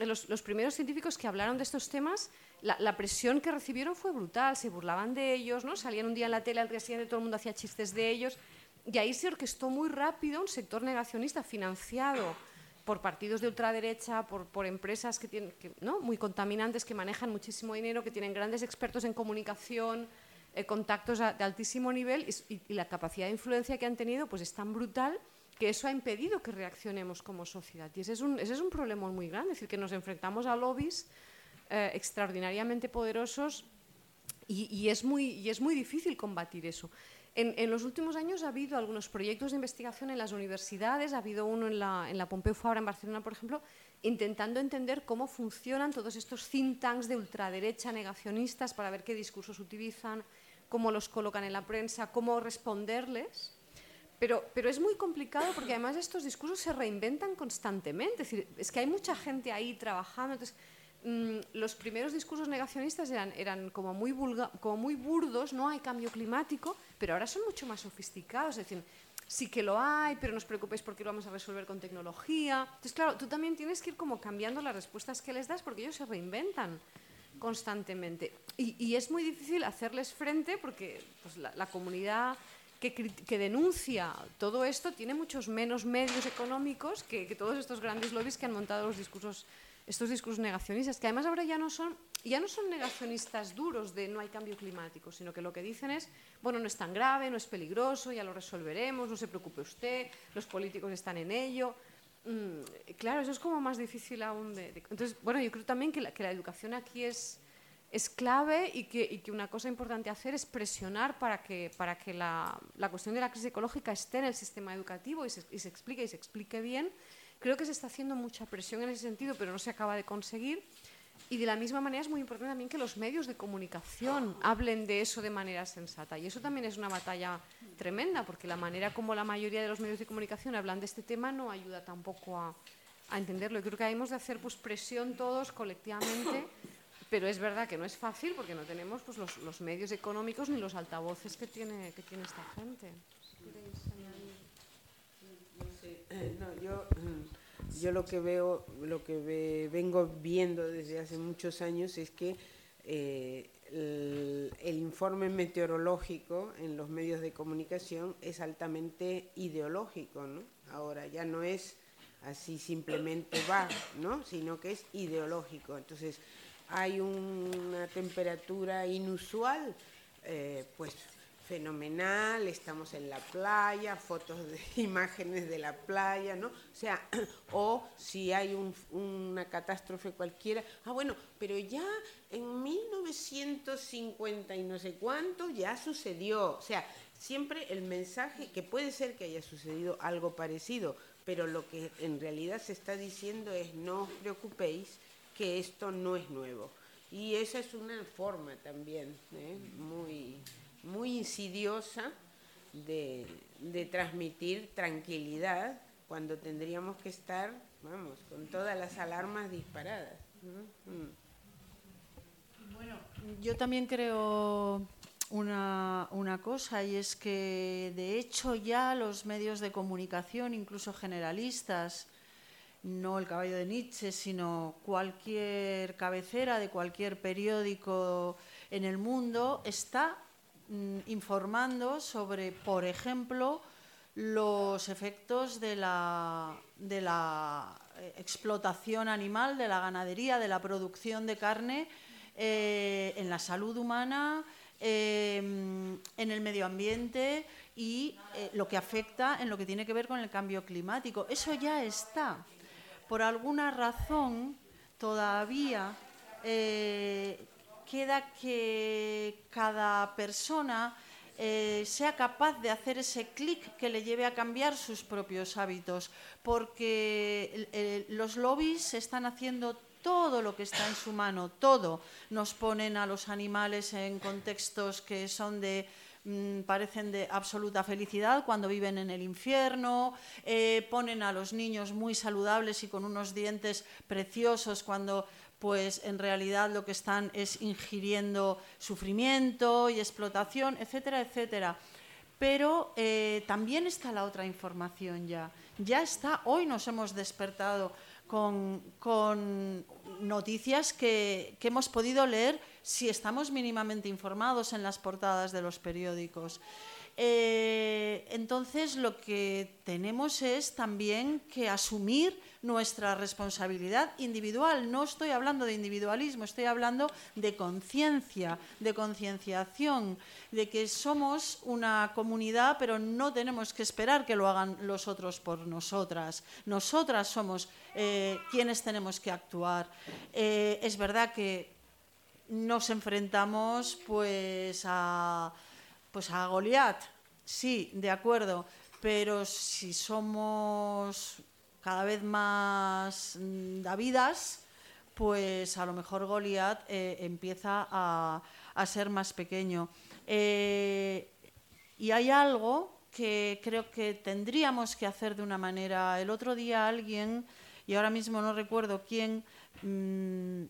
Los, primeros científicos que hablaron de estos temas, la, presión que recibieron fue brutal, se burlaban de ellos, ¿no? salían un día en la tele, al día siguiente todo el mundo hacía chistes de ellos, y ahí se orquestó muy rápido un sector negacionista financiado por partidos de ultraderecha, por, por empresas que tienen, que, ¿no? muy contaminantes, que manejan muchísimo dinero, que tienen grandes expertos en comunicación, eh, contactos de altísimo nivel y, la capacidad de influencia que han tenido pues es tan brutal que eso ha impedido que reaccionemos como sociedad. Y ese es un, ese es un problema muy grande, es decir, que nos enfrentamos a lobbies eh, extraordinariamente poderosos y, es muy, y es muy difícil combatir eso. En, los últimos años ha habido algunos proyectos de investigación en las universidades, ha habido uno en la, en la Pompeu Fabra en Barcelona, por ejemplo, intentando entender cómo funcionan todos estos think tanks de ultraderecha negacionistas para ver qué discursos utilizan, cómo los colocan en la prensa, cómo responderles. Pero, pero, es muy complicado porque además estos discursos se reinventan constantemente. Es decir, es que hay mucha gente ahí trabajando. Entonces, Mm, los primeros discursos negacionistas eran, eran como, muy como muy burdos, no hay cambio climático, pero ahora son mucho más sofisticados, es decir, sí que lo hay, pero no os preocupéis porque lo vamos a resolver con tecnología. Entonces, claro, tú también tienes que ir como cambiando las respuestas que les das porque ellos se reinventan constantemente. Y, es muy difícil hacerles frente porque pues, la, comunidad que, denuncia todo esto tiene muchos menos medios económicos que, que todos estos grandes lobbies que han montado los discursos estos discursos negacionistas, que además ahora ya no son ya no son negacionistas duros de no hay cambio climático, sino que lo que dicen es, bueno, no es tan grave, no es peligroso, ya lo resolveremos, no se preocupe usted, los políticos están en ello. Mm, claro, eso es como más difícil aún de, Entonces, bueno, yo creo también que la, educación aquí es, es clave y que, y que, una cosa importante hacer es presionar para que, para que la, la, cuestión de la crisis ecológica esté en el sistema educativo y se, y se explique y se explique bien Creo que se está haciendo mucha presión en ese sentido, pero no se acaba de conseguir. Y de la misma manera es muy importante también que los medios de comunicación hablen de eso de manera sensata. Y eso también es una batalla tremenda, porque la manera como la mayoría de los medios de comunicación hablan de este tema no ayuda tampoco a, a entenderlo. Y creo que hemos de hacer pues, presión todos colectivamente, pero es verdad que no es fácil porque no tenemos pues, los, los medios económicos ni los altavoces que tiene, que tiene esta gente. Eh, no, yo, mm, yo lo que veo, lo que vengo viendo desde hace muchos años es que eh, el, informe meteorológico en los medios de comunicación es altamente ideológico, ¿no? Ahora ya no es así simplemente va, ¿no? Sino que es ideológico. Entonces hay una temperatura inusual, eh, pues fenomenal, estamos en la playa, fotos de imágenes de la playa, ¿no? O sea, o si hay una catástrofe cualquiera, ah, bueno, pero ya en 1950 y no sé cuánto ya sucedió, o sea, siempre el mensaje, que puede ser que haya sucedido algo parecido, pero lo que en realidad se está diciendo es no os preocupéis, que esto no es nuevo. Y esa es una forma también ¿eh? muy muy insidiosa de, transmitir tranquilidad cuando tendríamos que estar, vamos, con todas las alarmas disparadas. Mm. Bueno, yo también creo una, una, cosa y es que de hecho ya los medios de comunicación, incluso generalistas, no el caballo de Nietzsche, sino cualquier cabecera de cualquier periódico en el mundo, está informando sobre, por ejemplo, los efectos de la, de la eh, explotación animal, de la ganadería, de la producción de carne eh, en la salud humana, em, en el medio ambiente y eh, lo que afecta en lo que tiene que ver con el cambio climático. Eso ya está. Por alguna razón, todavía queda que cada persona eh, sea capaz de hacer ese clic que le lleve a cambiar sus propios hábitos, porque los lobbies están haciendo todo lo que está en su mano, todo. Nos ponen a los animales en contextos que son de mm, parecen de absoluta felicidad cuando viven en el infierno, eh, ponen a los niños muy saludables y con unos dientes preciosos cuando pues en realidad lo que están es ingiriendo sufrimiento y explotación, etcétera, etcétera. Pero eh, también está la otra información ya. Ya está, hoy nos hemos despertado con, noticias que, hemos podido leer si estamos mínimamente informados en las portadas de los periódicos. Eh, entonces lo que tenemos es también que asumir nuestra responsabilidad individual. No estoy hablando de individualismo, estoy hablando de conciencia, de concienciación, de que somos una comunidad, pero no tenemos que esperar que lo hagan los otros por nosotras. Nosotras somos eh, quienes tenemos que actuar. Eh, es verdad que nos enfrentamos pues a, pues a Goliat, sí, de acuerdo, pero si somos cada vez más mm, Davidas, pues a lo mejor Goliat eh, empieza a, ser más pequeño. Eh, y hay algo que creo que tendríamos que hacer de una manera. El otro día alguien, y ahora mismo no recuerdo quién, mm,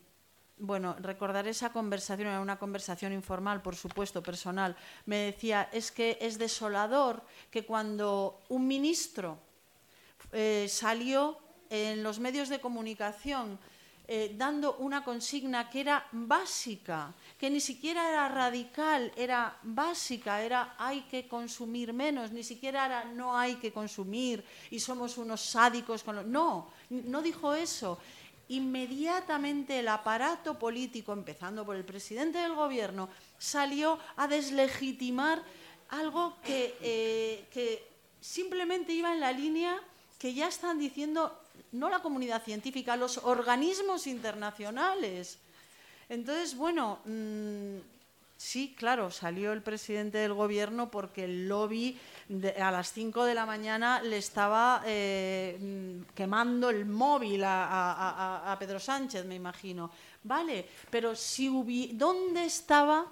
bueno, recordar esa conversación, era una conversación informal, por supuesto, personal, me decía, es que es desolador que cuando un ministro eh, salió en los medios de comunicación eh, dando una consigna que era básica, que ni siquiera era radical, era básica, era hay que consumir menos, ni siquiera era no hay que consumir y somos unos sádicos No, no dijo eso. Inmediatamente el aparato político, empezando por el presidente del gobierno, salió a deslegitimar algo que, eh, que simplemente iba en la línea que ya están diciendo no la comunidad científica, los organismos internacionales. Entonces, bueno, mm, Sí, claro, salió el presidente del gobierno porque el lobby a las 5 de la mañana le estaba eh, quemando el móvil a, Pedro Sánchez, me imagino. Vale, pero si ¿dónde estaba?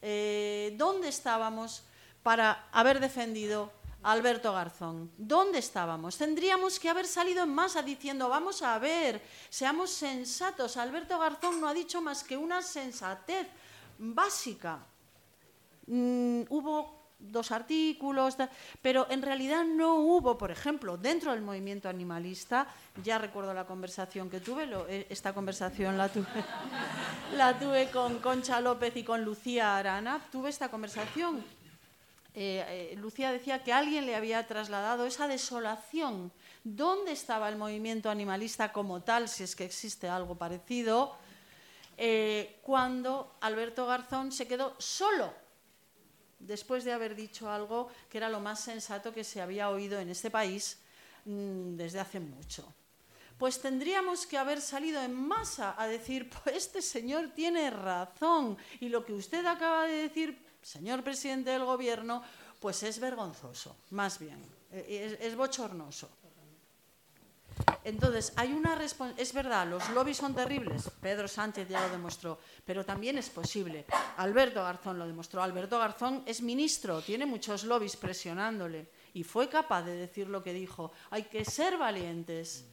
Eh, ¿Dónde estábamos para haber defendido Alberto Garzón? ¿Dónde estábamos? Tendríamos que haber salido en masa diciendo, vamos a ver, seamos sensatos. Alberto Garzón no ha dicho más que una sensatez básica. Mm, hubo dos artículos, pero en realidad no hubo, por ejemplo, dentro del movimiento animalista, ya recuerdo la conversación que tuve, eh, esta conversación la tuve, la tuve con Concha López y con Lucía Arana, tuve esta conversación. Eh, eh, Lucía decía que alguien le había trasladado esa desolación. ¿Dónde estaba el movimiento animalista como tal, si es que existe algo parecido? Eh, cuando Alberto Garzón se quedó solo después de haber dicho algo que era lo más sensato que se había oído en este país mm, desde hace mucho. Pues tendríamos que haber salido en masa a decir, pues este señor tiene razón y lo que usted acaba de decir, señor presidente del gobierno, pues es vergonzoso, más bien, eh, es bochornoso. Entonces, hay una es verdad, los lobbies son terribles, Pedro Sánchez ya lo demostró, pero también es posible. Alberto Garzón lo demostró. Alberto Garzón es ministro, tiene muchos lobbies presionándole y fue capaz de decir lo que dijo. Hay que ser valientes.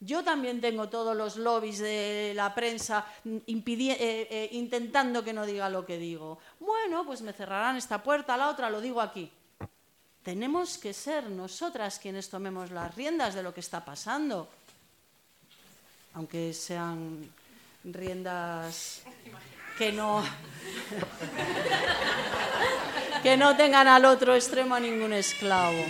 Yo también tengo todos los lobbies de la prensa eh, eh, intentando que no diga lo que digo. Bueno, pues me cerrarán esta puerta, la otra, lo digo aquí. Tenemos que ser nosotras quienes tomemos las riendas de lo que está pasando, aunque sean riendas que no que no tengan al otro extremo a ningún esclavo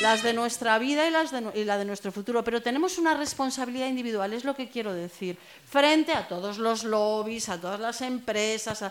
las de nuestra vida y, las y la de nuestro futuro. Pero tenemos una responsabilidad individual, es lo que quiero decir, frente a todos los lobbies, a todas las empresas.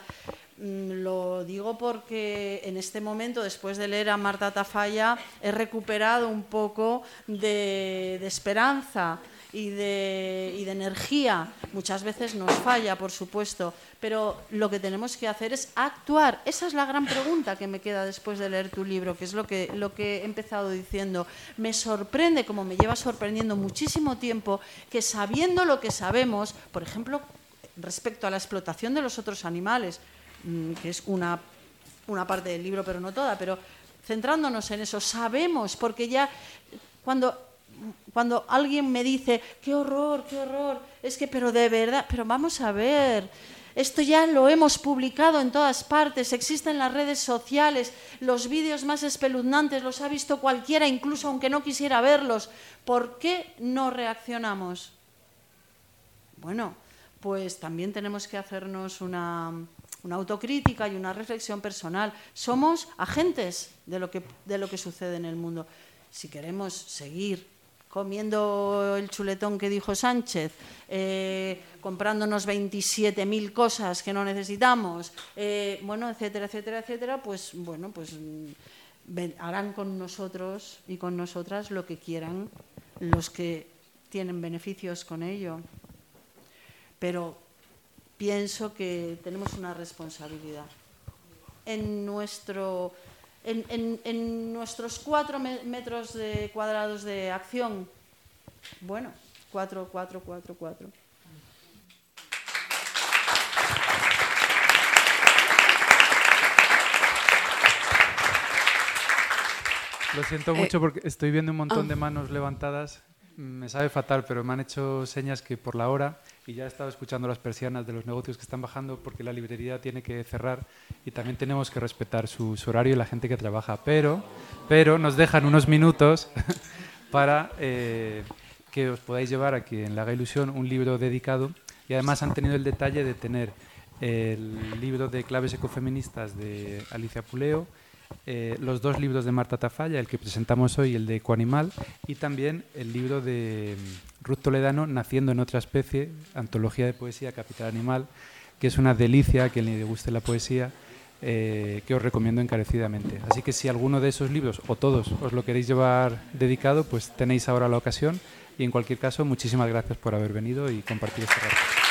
Mm, lo digo porque en este momento, después de leer a Marta Tafalla, he recuperado un poco de, esperanza y de, y de, energía. Muchas veces nos falla, por supuesto, pero lo que tenemos que hacer es actuar. Esa es la gran pregunta que me queda después de leer tu libro, que es lo que, lo que he empezado diciendo. Me sorprende, como me lleva sorprendiendo muchísimo tiempo, que sabiendo lo que sabemos, por ejemplo, respecto a la explotación de los otros animales, Mm, que es una, una parte del libro, pero no toda, pero centrándonos en eso, sabemos, porque ya cuando, cuando alguien me dice, qué horror, qué horror, es que, pero de verdad, pero vamos a ver, esto ya lo hemos publicado en todas partes, existen en las redes sociales, los vídeos más espeluznantes los ha visto cualquiera, incluso aunque no quisiera verlos. ¿Por qué no reaccionamos? Bueno, pues también tenemos que hacernos una, una autocrítica y una reflexión personal. Somos agentes de lo, que, de lo que sucede en el mundo. Si queremos seguir comiendo el chuletón que dijo Sánchez, eh, comprándonos 27.000 cosas que no necesitamos, eh, bueno, etcétera, etcétera, etcétera, pues bueno, pues mm, harán con nosotros y con nosotras lo que quieran los que tienen beneficios con ello. Pero pienso que tenemos una responsabilidad. En, nuestro, en, nuestros cuatro metros de cuadrados de acción, bueno, cuatro, cuatro, cuatro, cuatro. Lo siento eh, mucho porque estoy viendo un montón de ah. manos levantadas. Me sabe fatal, pero me han hecho señas que por la hora y ya he estado escuchando las persianas de los negocios que están bajando porque la librería tiene que cerrar y también tenemos que respetar su, horario y la gente que trabaja. Pero, pero nos dejan unos minutos para eh, que os podáis llevar aquí en La Haga Ilusión un libro dedicado y además han tenido el detalle de tener el libro de claves ecofeministas de Alicia Puleo, eh, los dos libros de Marta Tafalla, el que presentamos hoy, el de Ecoanimal, y también el libro de Ruth Naciendo en otra especie, antología de poesía Capital Animal, que es una delicia a quien le guste la poesía, eh, que os recomiendo encarecidamente. Así que si alguno de esos libros, o todos, os lo queréis llevar dedicado, pues tenéis ahora la ocasión. Y en cualquier caso, muchísimas gracias por haber venido y compartir este rato.